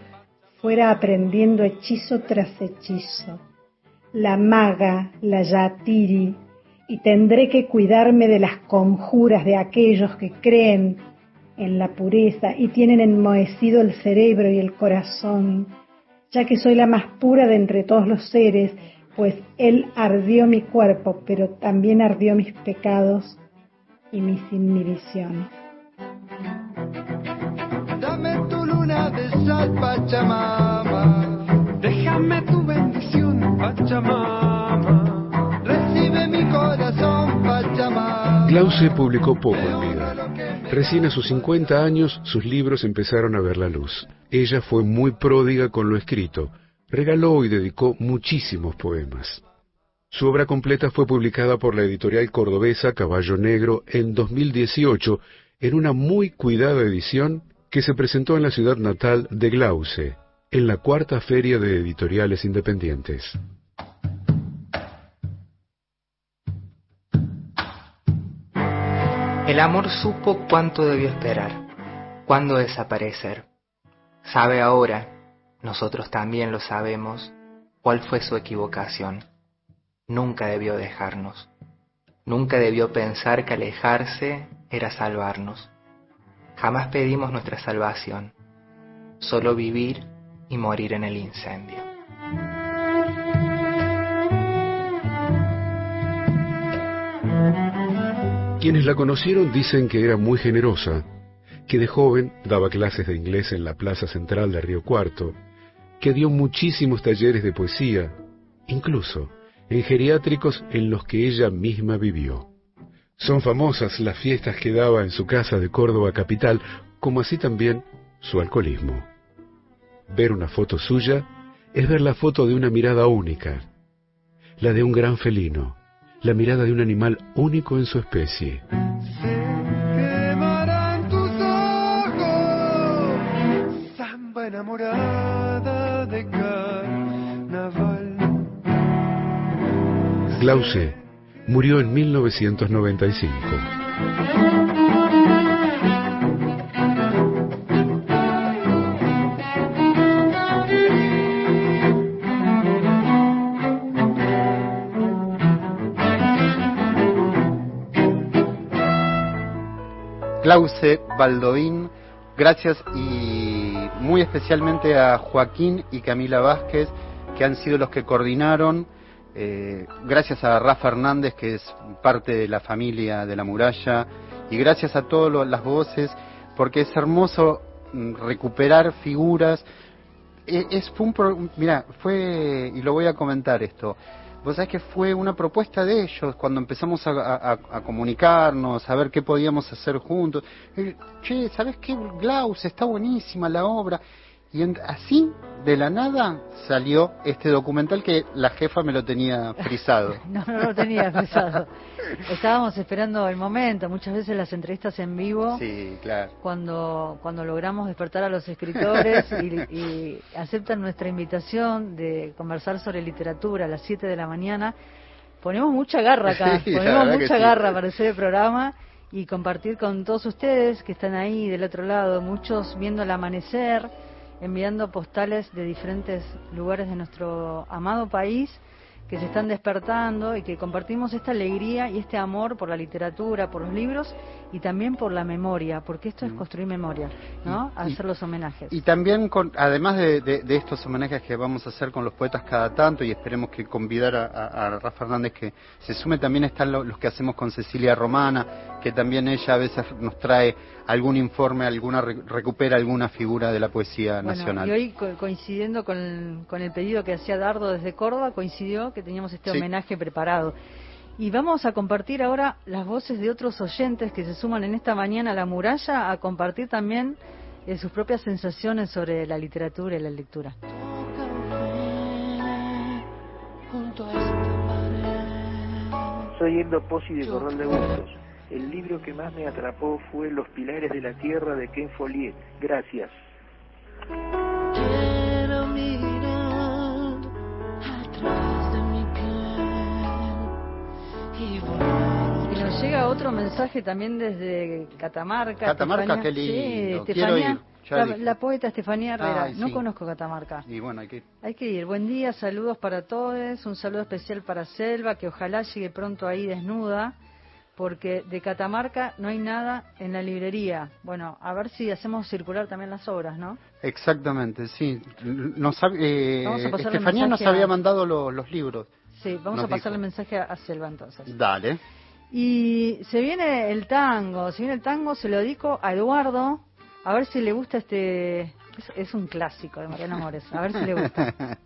Speaker 22: fuera aprendiendo hechizo tras hechizo. La maga, la yatiri, y tendré que cuidarme de las conjuras de aquellos que creen en la pureza y tienen enmohecido el cerebro y el corazón, ya que soy la más pura de entre todos los seres, pues Él ardió mi cuerpo, pero también ardió mis pecados y mis inhibiciones.
Speaker 21: Dame tu luna de sal, Pachamama. Déjame tu bendición, Pachamama.
Speaker 18: Glauce publicó poco en vida. Recién a sus 50 años sus libros empezaron a ver la luz. Ella fue muy pródiga con lo escrito. Regaló y dedicó muchísimos poemas. Su obra completa fue publicada por la editorial cordobesa Caballo Negro en 2018 en una muy cuidada edición que se presentó en la ciudad natal de Glauce, en la cuarta feria de editoriales independientes.
Speaker 23: El amor supo cuánto debió esperar, cuándo desaparecer. Sabe ahora, nosotros también lo sabemos, cuál fue su equivocación. Nunca debió dejarnos. Nunca debió pensar que alejarse era salvarnos. Jamás pedimos nuestra salvación, solo vivir y morir en el incendio.
Speaker 18: Quienes la conocieron dicen que era muy generosa, que de joven daba clases de inglés en la plaza central de Río Cuarto, que dio muchísimos talleres de poesía, incluso en geriátricos en los que ella misma vivió. Son famosas las fiestas que daba en su casa de Córdoba capital, como así también su alcoholismo. Ver una foto suya es ver la foto de una mirada única, la de un gran felino, la mirada de un animal único en su especie.
Speaker 21: Tus ojos, samba enamorada de carnaval.
Speaker 18: Glauce murió en 1995.
Speaker 3: Clause, Baldovín, gracias y muy especialmente a Joaquín y Camila Vázquez, que han sido los que coordinaron, eh, gracias a Rafa Hernández, que es parte de la familia de la muralla, y gracias a todas las voces, porque es hermoso mm, recuperar figuras. Eh, es, fue un mira, fue, y lo voy a comentar esto, vos sabés que fue una propuesta de ellos cuando empezamos a, comunicarnos, a ver qué podíamos hacer juntos. Eh, che, ¿sabés qué? Glaus, está buenísima la obra. Y en- así, de la nada, salió este documental que la jefa me lo tenía frisado.
Speaker 2: No, no lo tenía pensado. Estábamos esperando el momento. Muchas veces las entrevistas en vivo,
Speaker 3: Sí, claro.
Speaker 2: cuando, cuando logramos despertar a los escritores y, y aceptan nuestra invitación de conversar sobre literatura a las 7 de la mañana, ponemos mucha garra acá.
Speaker 3: Sí,
Speaker 2: ponemos mucha
Speaker 3: sí.
Speaker 2: garra para hacer el programa y compartir con todos ustedes que están ahí del otro lado, muchos viendo el amanecer, enviando postales de diferentes lugares de nuestro amado país que se están despertando y que compartimos esta alegría y este amor por la literatura, por los libros y también por la memoria, porque esto es construir memoria, ¿no?
Speaker 3: Mm. Y-
Speaker 2: Hacer los homenajes.
Speaker 3: Y también, con, además de, de- de estos homenajes que vamos a hacer con los poetas cada tanto, y esperemos que convidar a, a- a Rafa Hernández que se sume, también están lo- los que hacemos con Cecilia Romana, que también ella a veces nos trae algún informe, alguna re- recupera alguna figura de la poesía
Speaker 2: Bueno,
Speaker 3: nacional.
Speaker 2: y hoy co- coincidiendo con, con el pedido que hacía Dardo desde Córdoba, coincidió que teníamos este
Speaker 3: Sí.
Speaker 2: homenaje preparado. Y vamos a compartir ahora las voces de otros oyentes que se suman en esta mañana a la muralla a compartir también eh, sus propias sensaciones sobre la literatura y la lectura.
Speaker 24: Soy Endo Pozzi de Corral de Bustos. El libro que más me atrapó fue Los Pilares de la Tierra de Ken Follett. Gracias.
Speaker 21: Quiero mirar atrás de mi piel y volar
Speaker 2: Y nos llega otro mensaje también desde Catamarca.
Speaker 3: Catamarca,
Speaker 2: Estefanía-
Speaker 3: qué lindo.
Speaker 2: Sí,
Speaker 3: Quiero ir,
Speaker 2: la, poeta Estefanía Herrera.
Speaker 3: Ay,
Speaker 2: No
Speaker 3: sí.
Speaker 2: conozco Catamarca.
Speaker 3: Y bueno, hay que...
Speaker 2: Hay que ir. Buen día, saludos para todos. Un saludo especial para Selva, que ojalá llegue pronto ahí desnuda, porque de Catamarca no hay nada en la librería. Bueno, a ver si hacemos circular también las obras, ¿no?
Speaker 3: Exactamente, sí. Nos, eh, Estefanía nos
Speaker 2: a-
Speaker 3: había mandado lo- los libros.
Speaker 2: Sí, vamos a pasarle
Speaker 3: dijo.
Speaker 2: mensaje a Selva entonces.
Speaker 3: Dale.
Speaker 2: Y se viene el tango, se viene el tango, se lo dedico a Eduardo, a ver si le gusta este... Es, es un clásico de Mariano Mores, a ver si le gusta.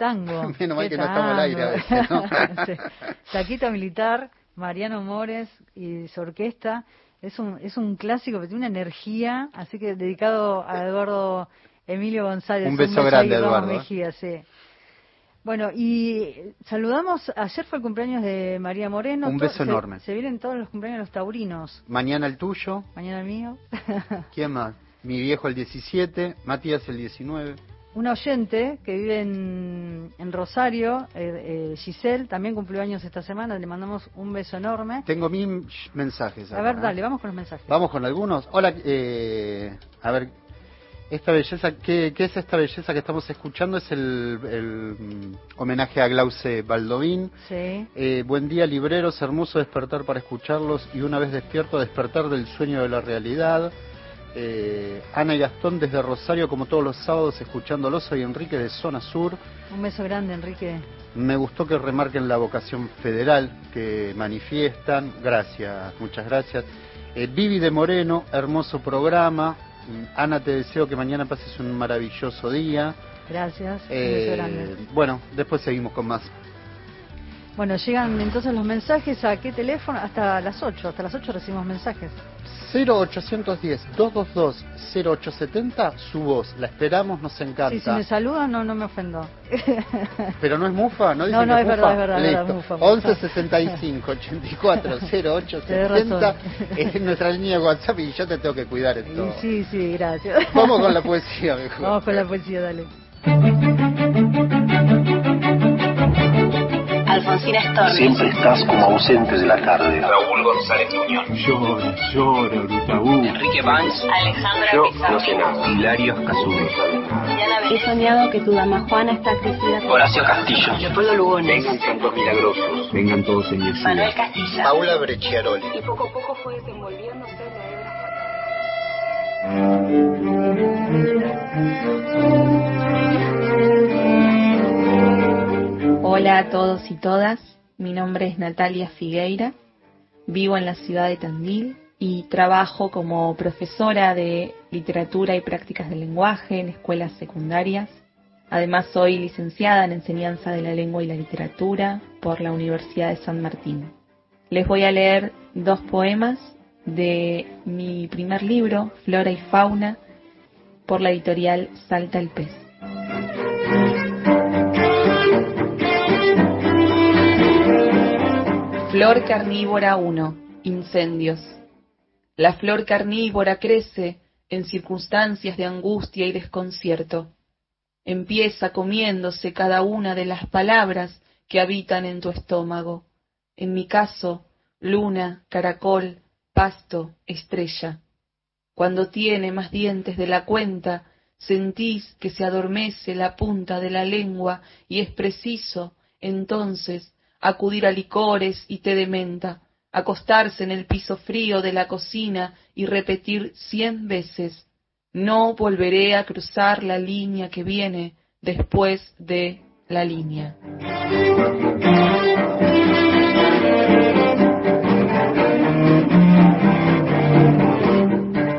Speaker 2: tango.
Speaker 3: Menos mal que no estamos al aire a veces, ¿no?
Speaker 2: Sí. Saquito Militar, Mariano Mores y su orquesta. Es un, es un clásico, pero tiene una energía, así que dedicado a Eduardo Emilio González.
Speaker 3: Un beso
Speaker 2: ahí,
Speaker 3: grande,
Speaker 2: Ramos
Speaker 3: Eduardo.
Speaker 2: Mejía, sí. Bueno, y saludamos, ayer fue el cumpleaños de María Moreno.
Speaker 3: Un beso
Speaker 2: se-
Speaker 3: enorme.
Speaker 2: Se vienen todos los cumpleaños de los taurinos.
Speaker 3: Mañana el tuyo.
Speaker 2: Mañana el mío.
Speaker 3: ¿Quién más? Mi viejo el 17, Matías el 19.
Speaker 2: Una oyente que vive en, en Rosario, eh, eh, Giselle, también cumplió años esta semana, le mandamos un beso enorme.
Speaker 3: Tengo mil mensajes.
Speaker 2: A
Speaker 3: acá,
Speaker 2: ver,
Speaker 3: ¿eh?
Speaker 2: dale, vamos con los mensajes.
Speaker 3: Vamos con algunos. Hola, eh, a ver, esta belleza, ¿qué, qué es esta belleza que estamos escuchando? Es el, el, mm, homenaje a Glauce Baldovín.
Speaker 2: Sí.
Speaker 3: Eh, buen día, libreros, hermoso despertar para escucharlos y una vez despierto, despertar del sueño de la realidad. Eh, Ana y Gastón desde Rosario, como todos los sábados, escuchándolos. Soy Enrique de Zona Sur.
Speaker 2: Un beso grande, Enrique.
Speaker 3: Me gustó que remarquen la vocación federal que manifiestan. Gracias, muchas gracias. Eh, Vivi de Moreno, hermoso programa. Ana, te deseo que mañana pases un maravilloso día.
Speaker 2: Gracias. Un
Speaker 3: Eh,
Speaker 2: beso grande.
Speaker 3: bueno, después seguimos con más.
Speaker 2: Bueno, llegan entonces los mensajes a qué teléfono? Hasta las 8. Hasta las 8 recibimos mensajes.
Speaker 3: 0810-222-0870, su voz. La esperamos, nos encanta.
Speaker 2: Sí, si me saludan, no, no me ofendo.
Speaker 3: Pero no es mufa, no
Speaker 2: No,
Speaker 3: dicen
Speaker 2: no,
Speaker 3: que
Speaker 2: es
Speaker 3: mufa?
Speaker 2: verdad, es verdad, es verdad,
Speaker 3: Listo.
Speaker 2: mufa, mufa.
Speaker 3: 11 65 84 08
Speaker 2: Tenés
Speaker 3: 70
Speaker 2: razón.
Speaker 3: es nuestra línea de WhatsApp y yo te tengo que cuidar en todo.
Speaker 2: Sí, sí, gracias.
Speaker 3: Vamos con la poesía mejor.
Speaker 2: Vamos con la poesía, dale.
Speaker 25: Alfonsina Storni.
Speaker 26: Siempre estás como ausente de la tarde.
Speaker 25: Raúl González Muñoz.
Speaker 26: Llora, llora, Brutabú.
Speaker 25: Enrique Banks. Alejandra
Speaker 26: Yo
Speaker 25: Pizarro.
Speaker 26: no sé nada. Hilario Cazube.
Speaker 25: He soñado que tu dama Juana está crecida.
Speaker 26: Horacio Castillo.
Speaker 25: Leopoldo Lugones.
Speaker 26: Vengan santos milagrosos. Vengan todos en.
Speaker 25: Manuel Castilla.
Speaker 3: Paula Brecciaroli.
Speaker 25: Y poco a poco fue desenvolviéndose la hebra
Speaker 27: Hola a todos y todas, mi nombre es Natalia Figueira, vivo en la ciudad de Tandil y trabajo como profesora de literatura y prácticas del lenguaje en escuelas secundarias. Además soy licenciada en enseñanza de la lengua y la literatura por la Universidad de San Martín. Les voy a leer dos poemas de mi primer libro, Flora y Fauna, por la editorial Salta el Pez. Flor carnívora 1. Incendios. La flor carnívora crece en circunstancias de angustia y desconcierto. Empieza comiéndose cada una de las palabras que habitan en tu estómago. En mi caso, luna, caracol, pasto, estrella. Cuando tiene más dientes de la cuenta, sentís que se adormece la punta de la lengua y es preciso, entonces, acudir a licores y té de menta, acostarse en el piso frío de la cocina y repetir cien veces, no volveré a cruzar la línea que viene después de la línea.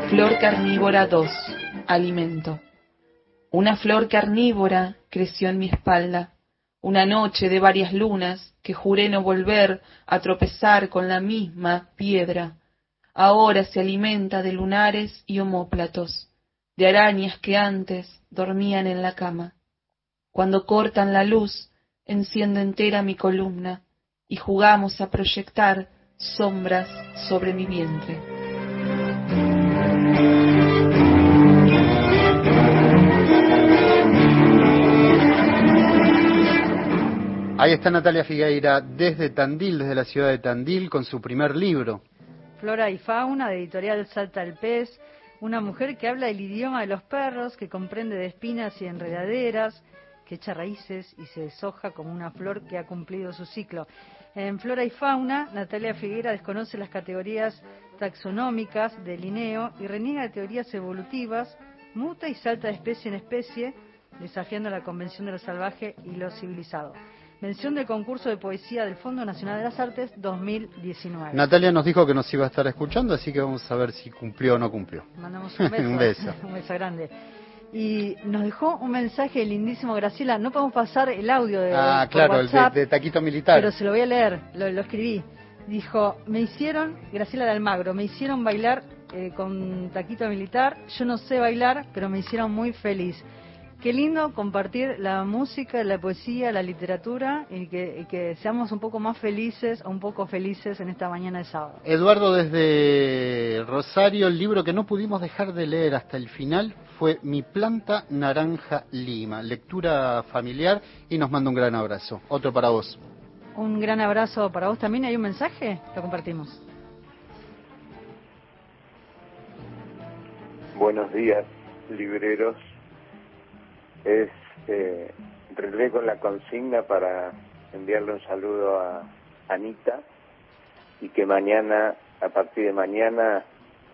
Speaker 27: Flor carnívora 2. Alimento. Una flor carnívora creció en mi espalda. Una noche de varias lunas que juré no volver a tropezar con la misma piedra. Ahora se alimenta de lunares y omóplatos, de arañas que antes dormían en la cama. Cuando cortan la luz, enciendo entera mi columna y jugamos a proyectar sombras sobre mi vientre.
Speaker 3: Ahí está Natalia Figueira desde Tandil, desde la ciudad de Tandil, con su primer libro.
Speaker 2: Flora y Fauna, de editorial Salta el Pez. Una mujer que habla el idioma de los perros, que comprende de espinas y enredaderas, que echa raíces y se deshoja como una flor que ha cumplido su ciclo. En Flora y Fauna, Natalia Figueira desconoce las categorías taxonómicas de Linneo y reniega de teorías evolutivas, muta y salta de especie en especie, desafiando la convención de lo salvaje y lo civilizado. Mención del concurso de poesía del Fondo Nacional de las Artes 2019.
Speaker 3: Natalia nos dijo que nos iba a estar escuchando, así que vamos a ver si cumplió o no cumplió.
Speaker 2: Mandamos un beso.
Speaker 3: Un beso.
Speaker 2: un beso grande. Y nos dejó un mensaje lindísimo, Graciela. No podemos pasar el audio de,
Speaker 3: Ah, claro, el de Taquito Militar.
Speaker 2: pero se lo voy a leer, lo, lo escribí. Dijo, me hicieron, Graciela de Almagro, me hicieron bailar eh, con taquito militar. Yo no sé bailar, pero me hicieron muy feliz. Qué lindo compartir la música, la poesía, la literatura y que, y que seamos un poco más felices o un poco felices en esta mañana de sábado.
Speaker 3: Eduardo desde Rosario, el libro que no pudimos dejar de leer hasta el final fue Mi planta naranja lima, lectura familiar y nos manda un gran abrazo. Otro para vos.
Speaker 2: Un gran abrazo para vos también. ¿Hay un mensaje? Lo compartimos.
Speaker 28: Buenos días, libreros. Es eh, relé con la consigna para enviarle un saludo a Anita y que mañana, a partir de mañana,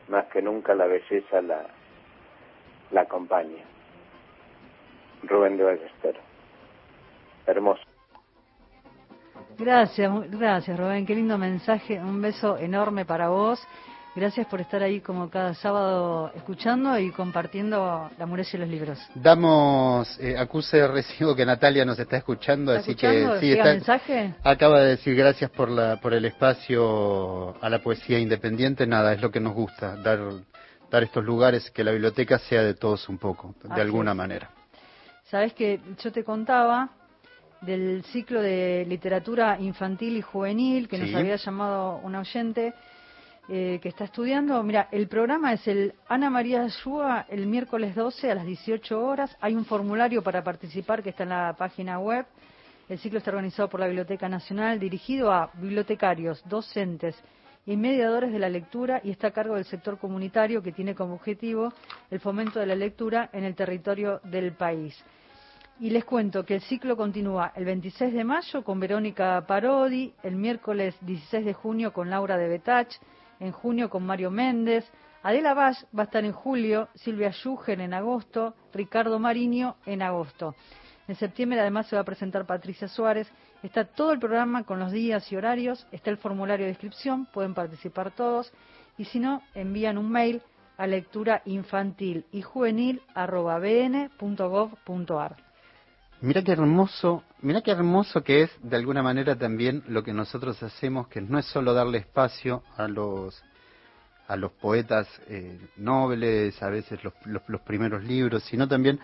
Speaker 28: más que nunca la belleza la, la acompañe. Rubén de Ballester. Hermoso.
Speaker 2: Gracias, gracias Rubén, qué lindo mensaje, un beso enorme para vos. Gracias por estar ahí como cada sábado escuchando y compartiendo la muralla y los libros.
Speaker 3: Damos eh, acuse recibo que Natalia nos está escuchando,
Speaker 2: ¿Está
Speaker 3: así
Speaker 2: escuchando?
Speaker 3: que sí,
Speaker 2: ¿Llega
Speaker 3: está,
Speaker 2: mensaje?
Speaker 3: acaba de decir gracias por la por el espacio a la poesía independiente. Nada, es lo que nos gusta, dar dar estos lugares que la biblioteca sea de todos un poco, de
Speaker 2: Así
Speaker 3: alguna
Speaker 2: es.
Speaker 3: manera.
Speaker 2: Sabes que yo te contaba del ciclo de literatura infantil y juvenil que nos había llamado un oyente eh, que está estudiando. Mira, el programa es el Ana María Ayúa el miércoles 12 a las 18 horas. Hay un formulario para participar que está en la página web. El ciclo está organizado por la Biblioteca Nacional, dirigido a bibliotecarios, docentes y mediadores de la lectura y está a cargo del sector comunitario que tiene como objetivo el fomento de la lectura en el territorio del país. Y les cuento que el ciclo continúa el 26 de mayo con Verónica Parodi, el miércoles 16 de junio con Laura de Betach, en junio con Mario Méndez, Adela Vaz va a estar en julio, Silvia Schuger en agosto, Ricardo Mariño en agosto. En septiembre además se va a presentar Patricia Suárez. Está todo el programa con los días y horarios, está el formulario de inscripción, pueden participar todos y si no, envían un mail a lectura infantil y juvenil arroba bn.gov.ar.
Speaker 3: Mira qué hermoso, mira qué hermoso que es de alguna manera también lo que nosotros hacemos, que no es solo darle espacio a los a los poetas eh, nobles, a veces los, los, los primeros libros, sino también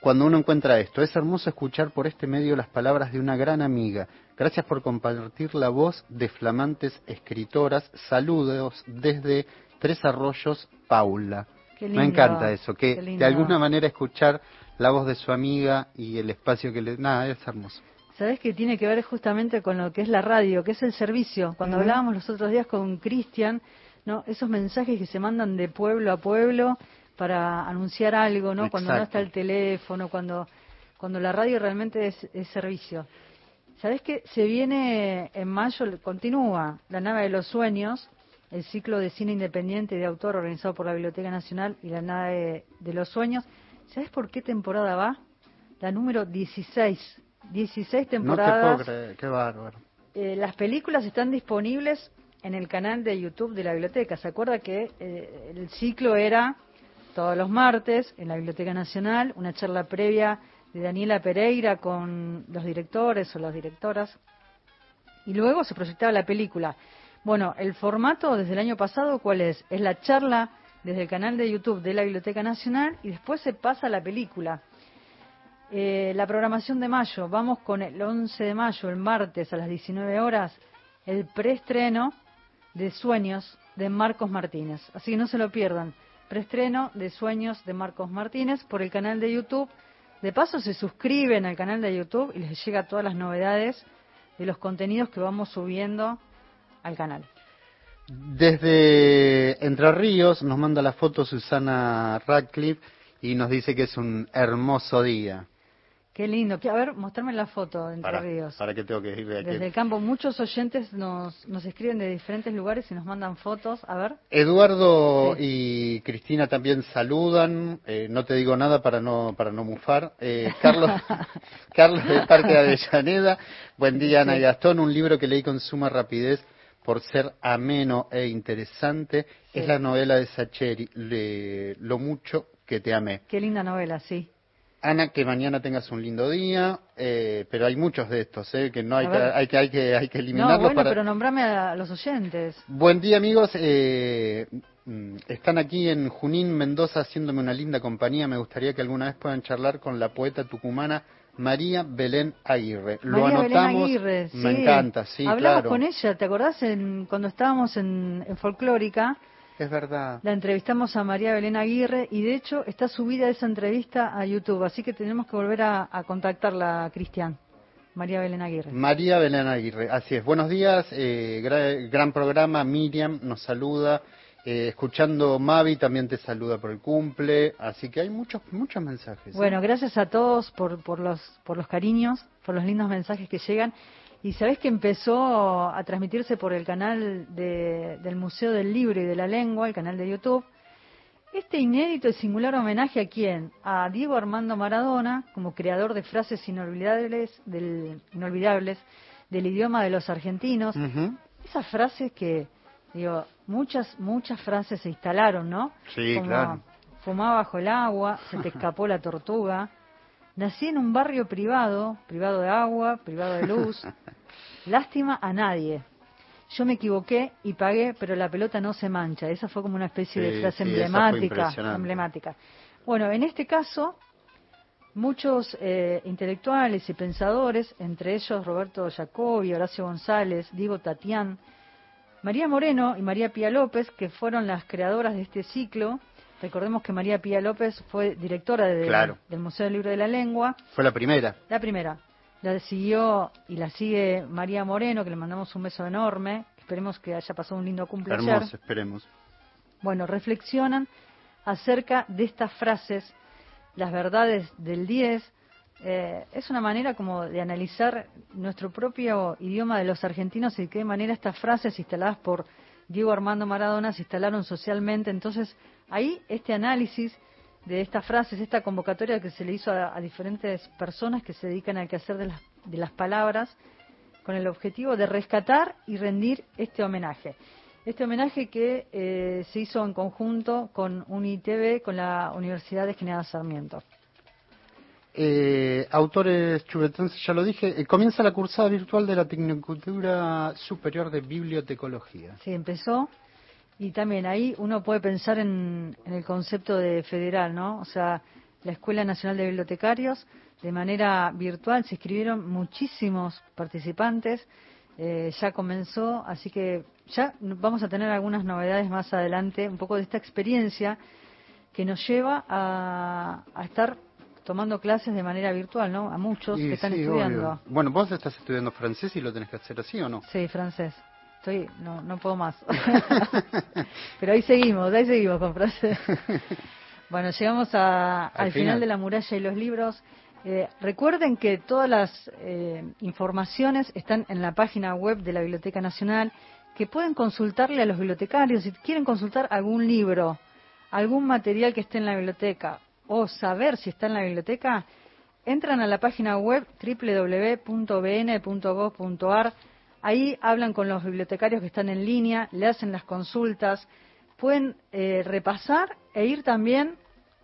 Speaker 3: cuando uno encuentra esto. Es hermoso escuchar por este medio las palabras de una gran amiga. Gracias por compartir la voz de flamantes escritoras. Saludos desde Tres Arroyos, Paula. Me encanta eso, que de alguna manera escuchar la voz de su amiga y el espacio que le... Nada, es hermoso.
Speaker 2: Sabes que tiene que ver justamente con lo que es la radio, que es el servicio. Cuando hablábamos los otros días con Cristian, ¿no? Esos mensajes que se mandan de pueblo a pueblo para anunciar algo, ¿no? Cuando no está el teléfono, cuando cuando la radio realmente es, es servicio. ¿Sabes que se viene en mayo, continúa La nave de los sueños, el ciclo de cine independiente y de autor organizado por la Biblioteca Nacional y La nave de los sueños? ¿Sabes por qué temporada va? La número 16. 16
Speaker 3: No te
Speaker 2: temporadas.
Speaker 3: puedo creer, qué bárbaro.
Speaker 2: Eh, las películas están disponibles en el canal de YouTube de la biblioteca. ¿Se acuerda que eh, el ciclo era todos los martes en la Biblioteca Nacional, una charla previa de Daniela Pereira con los directores o las directoras, y luego se proyectaba la película. Bueno, el formato desde el año pasado, ¿cuál es? Es la charla desde el canal de YouTube de la Biblioteca Nacional y después se pasa a la película. Eh, la programación de mayo, vamos con el 11 de mayo, el martes a las 19 horas, el preestreno de Sueños de Marcos Martínez. Así que no se lo pierdan. Preestreno de Sueños de Marcos Martínez por el canal de YouTube. De paso se suscriben al canal de YouTube y les llega todas las novedades de los contenidos que vamos subiendo al canal.
Speaker 3: Desde Entre Ríos nos manda la foto Susana Radcliffe y nos dice que es un hermoso día.
Speaker 2: Qué lindo. A ver, mostrarme la foto de Entre
Speaker 3: Para,
Speaker 2: Ríos.
Speaker 3: para que tengo que ir de aquí.
Speaker 2: Desde el campo, muchos oyentes nos, nos escriben de diferentes lugares y nos mandan fotos. A ver.
Speaker 3: Eduardo y Cristina también saludan. eh, no te digo nada para no para no mufar. Eh, Carlos Carlos de Parque de Avellaneda. Buen día Ana
Speaker 2: Sí.
Speaker 3: Gastón. Un libro que leí con suma rapidez por ser ameno e interesante
Speaker 2: Sí.
Speaker 3: es la novela de Sacheri, Le- Lo mucho que te amé.
Speaker 2: Qué linda novela, sí.
Speaker 3: Ana, que mañana tengas un lindo día, eh, pero hay muchos de estos, eh, que no hay que, hay que, hay que, hay que eliminarlos
Speaker 2: No, bueno,
Speaker 3: para...
Speaker 2: pero nombrame a los oyentes.
Speaker 3: Buen día amigos, eh, mm, están aquí en Junín, Mendoza, haciéndome una linda compañía. Me gustaría que alguna vez puedan charlar con la poeta tucumana María Belén Aguirre. Lo
Speaker 2: María Belén
Speaker 3: anotamos,
Speaker 2: Aguirre,
Speaker 3: me
Speaker 2: sí.
Speaker 3: encanta, sí,
Speaker 2: Hablamos
Speaker 3: claro.
Speaker 2: con ella, ¿te acordás? En, cuando estábamos en, en Folclórica,
Speaker 3: Es verdad.
Speaker 2: la entrevistamos a María Belén Aguirre y de hecho está subida esa entrevista a YouTube, así que tenemos que volver a, a contactarla, Cristian. María Belén Aguirre.
Speaker 3: María Belén Aguirre, así es. Buenos días, eh, gra- gran programa. Miriam nos saluda. Eh, escuchando Mavi también te saluda por el cumple. Así que hay muchos muchos mensajes. ¿eh?
Speaker 2: Bueno, gracias a todos por, por, los, por los cariños, por los lindos mensajes que llegan. Y sabés que empezó a transmitirse por el canal de- del Museo del Libro y de la Lengua, el canal de YouTube, este inédito y singular homenaje a quién? A Diego Armando Maradona, como creador de frases inolvidables del, inolvidables del idioma de los argentinos. Esas frases que, digo, muchas, muchas frases se instalaron, ¿no?
Speaker 3: Sí,
Speaker 2: Como
Speaker 3: claro.
Speaker 2: Fumaba bajo el agua, se te escapó la tortuga. Nací en un barrio privado, privado de agua, privado de luz. Lástima a nadie. Yo me equivoqué y pagué, pero la pelota no se mancha. Esa fue como una especie
Speaker 3: Sí,
Speaker 2: de frase
Speaker 3: sí,
Speaker 2: emblemática, emblemática. Bueno, en este caso, muchos eh, intelectuales y pensadores, entre ellos Roberto Jacobi, Horacio González, Diego Tatián, María Moreno y María Pía López, que fueron las creadoras de este ciclo. Recordemos que María Pía López fue directora de-
Speaker 3: Claro.
Speaker 2: del Museo del Libro de la Lengua.
Speaker 3: Fue la primera.
Speaker 2: La primera. La siguió y la sigue María Moreno, que le mandamos un beso enorme. Esperemos que haya pasado un lindo cumpleaños.
Speaker 3: Hermoso, esperemos.
Speaker 2: Bueno, reflexionan acerca de estas frases, las verdades del 10. Eh, es una manera como de analizar nuestro propio idioma de los argentinos y de qué manera estas frases instaladas por Diego Armando Maradona se instalaron socialmente. Entonces, ahí este análisis de estas frases, esta convocatoria que se le hizo a, diferentes personas que se dedican al quehacer de las, de las palabras, con el objetivo de rescatar y rendir este homenaje. Este homenaje que eh, se hizo en conjunto con UNITV, con la Universidad de General Sarmiento.
Speaker 3: Eh, autores chubetenses, ya lo dije. Eh, comienza la cursada virtual de la Tecnicultura Superior de Bibliotecología.
Speaker 2: Sí, empezó. Y también ahí uno puede pensar en, en el concepto de federal, ¿no? O sea, la Escuela Nacional de Bibliotecarios, de manera virtual, se inscribieron muchísimos participantes. eh, ya comenzó, así que ya vamos a tener algunas novedades más adelante, un poco de esta experiencia que nos lleva a, a estar tomando clases de manera virtual, ¿no? A muchos
Speaker 3: Y
Speaker 2: que están
Speaker 3: sí,
Speaker 2: estudiando.
Speaker 3: obvio. Bueno, vos estás estudiando francés y lo tenés que hacer así o no?
Speaker 2: Sí, francés. Estoy, no, no puedo más. Pero ahí seguimos, ahí seguimos con francés. Bueno, llegamos a- al,
Speaker 3: Al
Speaker 2: final.
Speaker 3: final.
Speaker 2: de la muralla y los libros. Eh, recuerden que todas las eh, informaciones están en la página web de la Biblioteca Nacional, que pueden consultarle a los bibliotecarios si quieren consultar algún libro, algún material que esté en la biblioteca o saber si está en la biblioteca, entran a la página web www.bn.gov.ar. Ahí hablan con los bibliotecarios que están en línea, le hacen las consultas, pueden eh, repasar e ir también,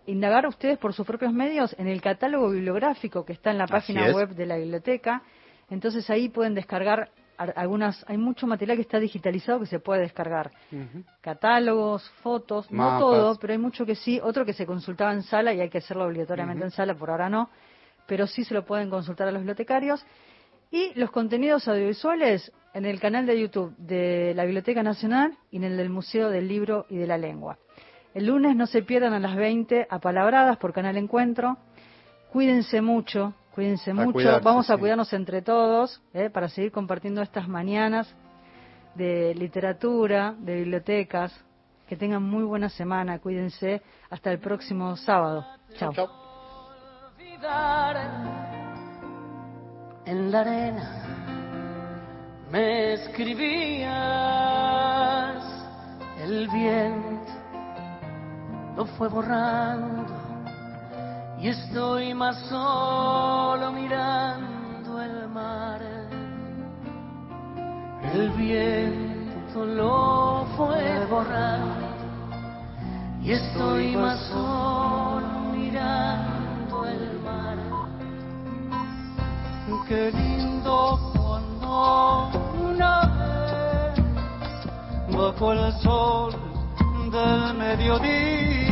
Speaker 2: indagar ustedes por sus propios medios en el catálogo bibliográfico que está en la página web de la biblioteca. Entonces ahí pueden descargar ar- algunas, hay mucho material que está digitalizado que se puede descargar. Catálogos, fotos, no todo, pero hay mucho que sí, otro que se consultaba en sala y hay que hacerlo obligatoriamente en sala, por ahora no, pero sí se lo pueden consultar a los bibliotecarios. Y los contenidos audiovisuales en el canal de YouTube de la Biblioteca Nacional y en el del Museo del Libro y de la Lengua. El lunes no se pierdan a las 20 apalabradas por Canal Encuentro. Cuídense mucho, cuídense
Speaker 3: A
Speaker 2: mucho.
Speaker 3: cuidarse,
Speaker 2: Vamos a
Speaker 3: sí.
Speaker 2: cuidarnos entre todos ¿eh? para seguir compartiendo estas mañanas de literatura, de bibliotecas. Que tengan muy buena semana, cuídense. Hasta el próximo sábado. Chao.
Speaker 21: En la arena me escribías, el viento lo fue borrando y estoy más solo mirando el mar. El viento lo fue borrando y estoy más solo mirando el mar.
Speaker 6: Qué lindo cuando una vez bajo el sol del mediodía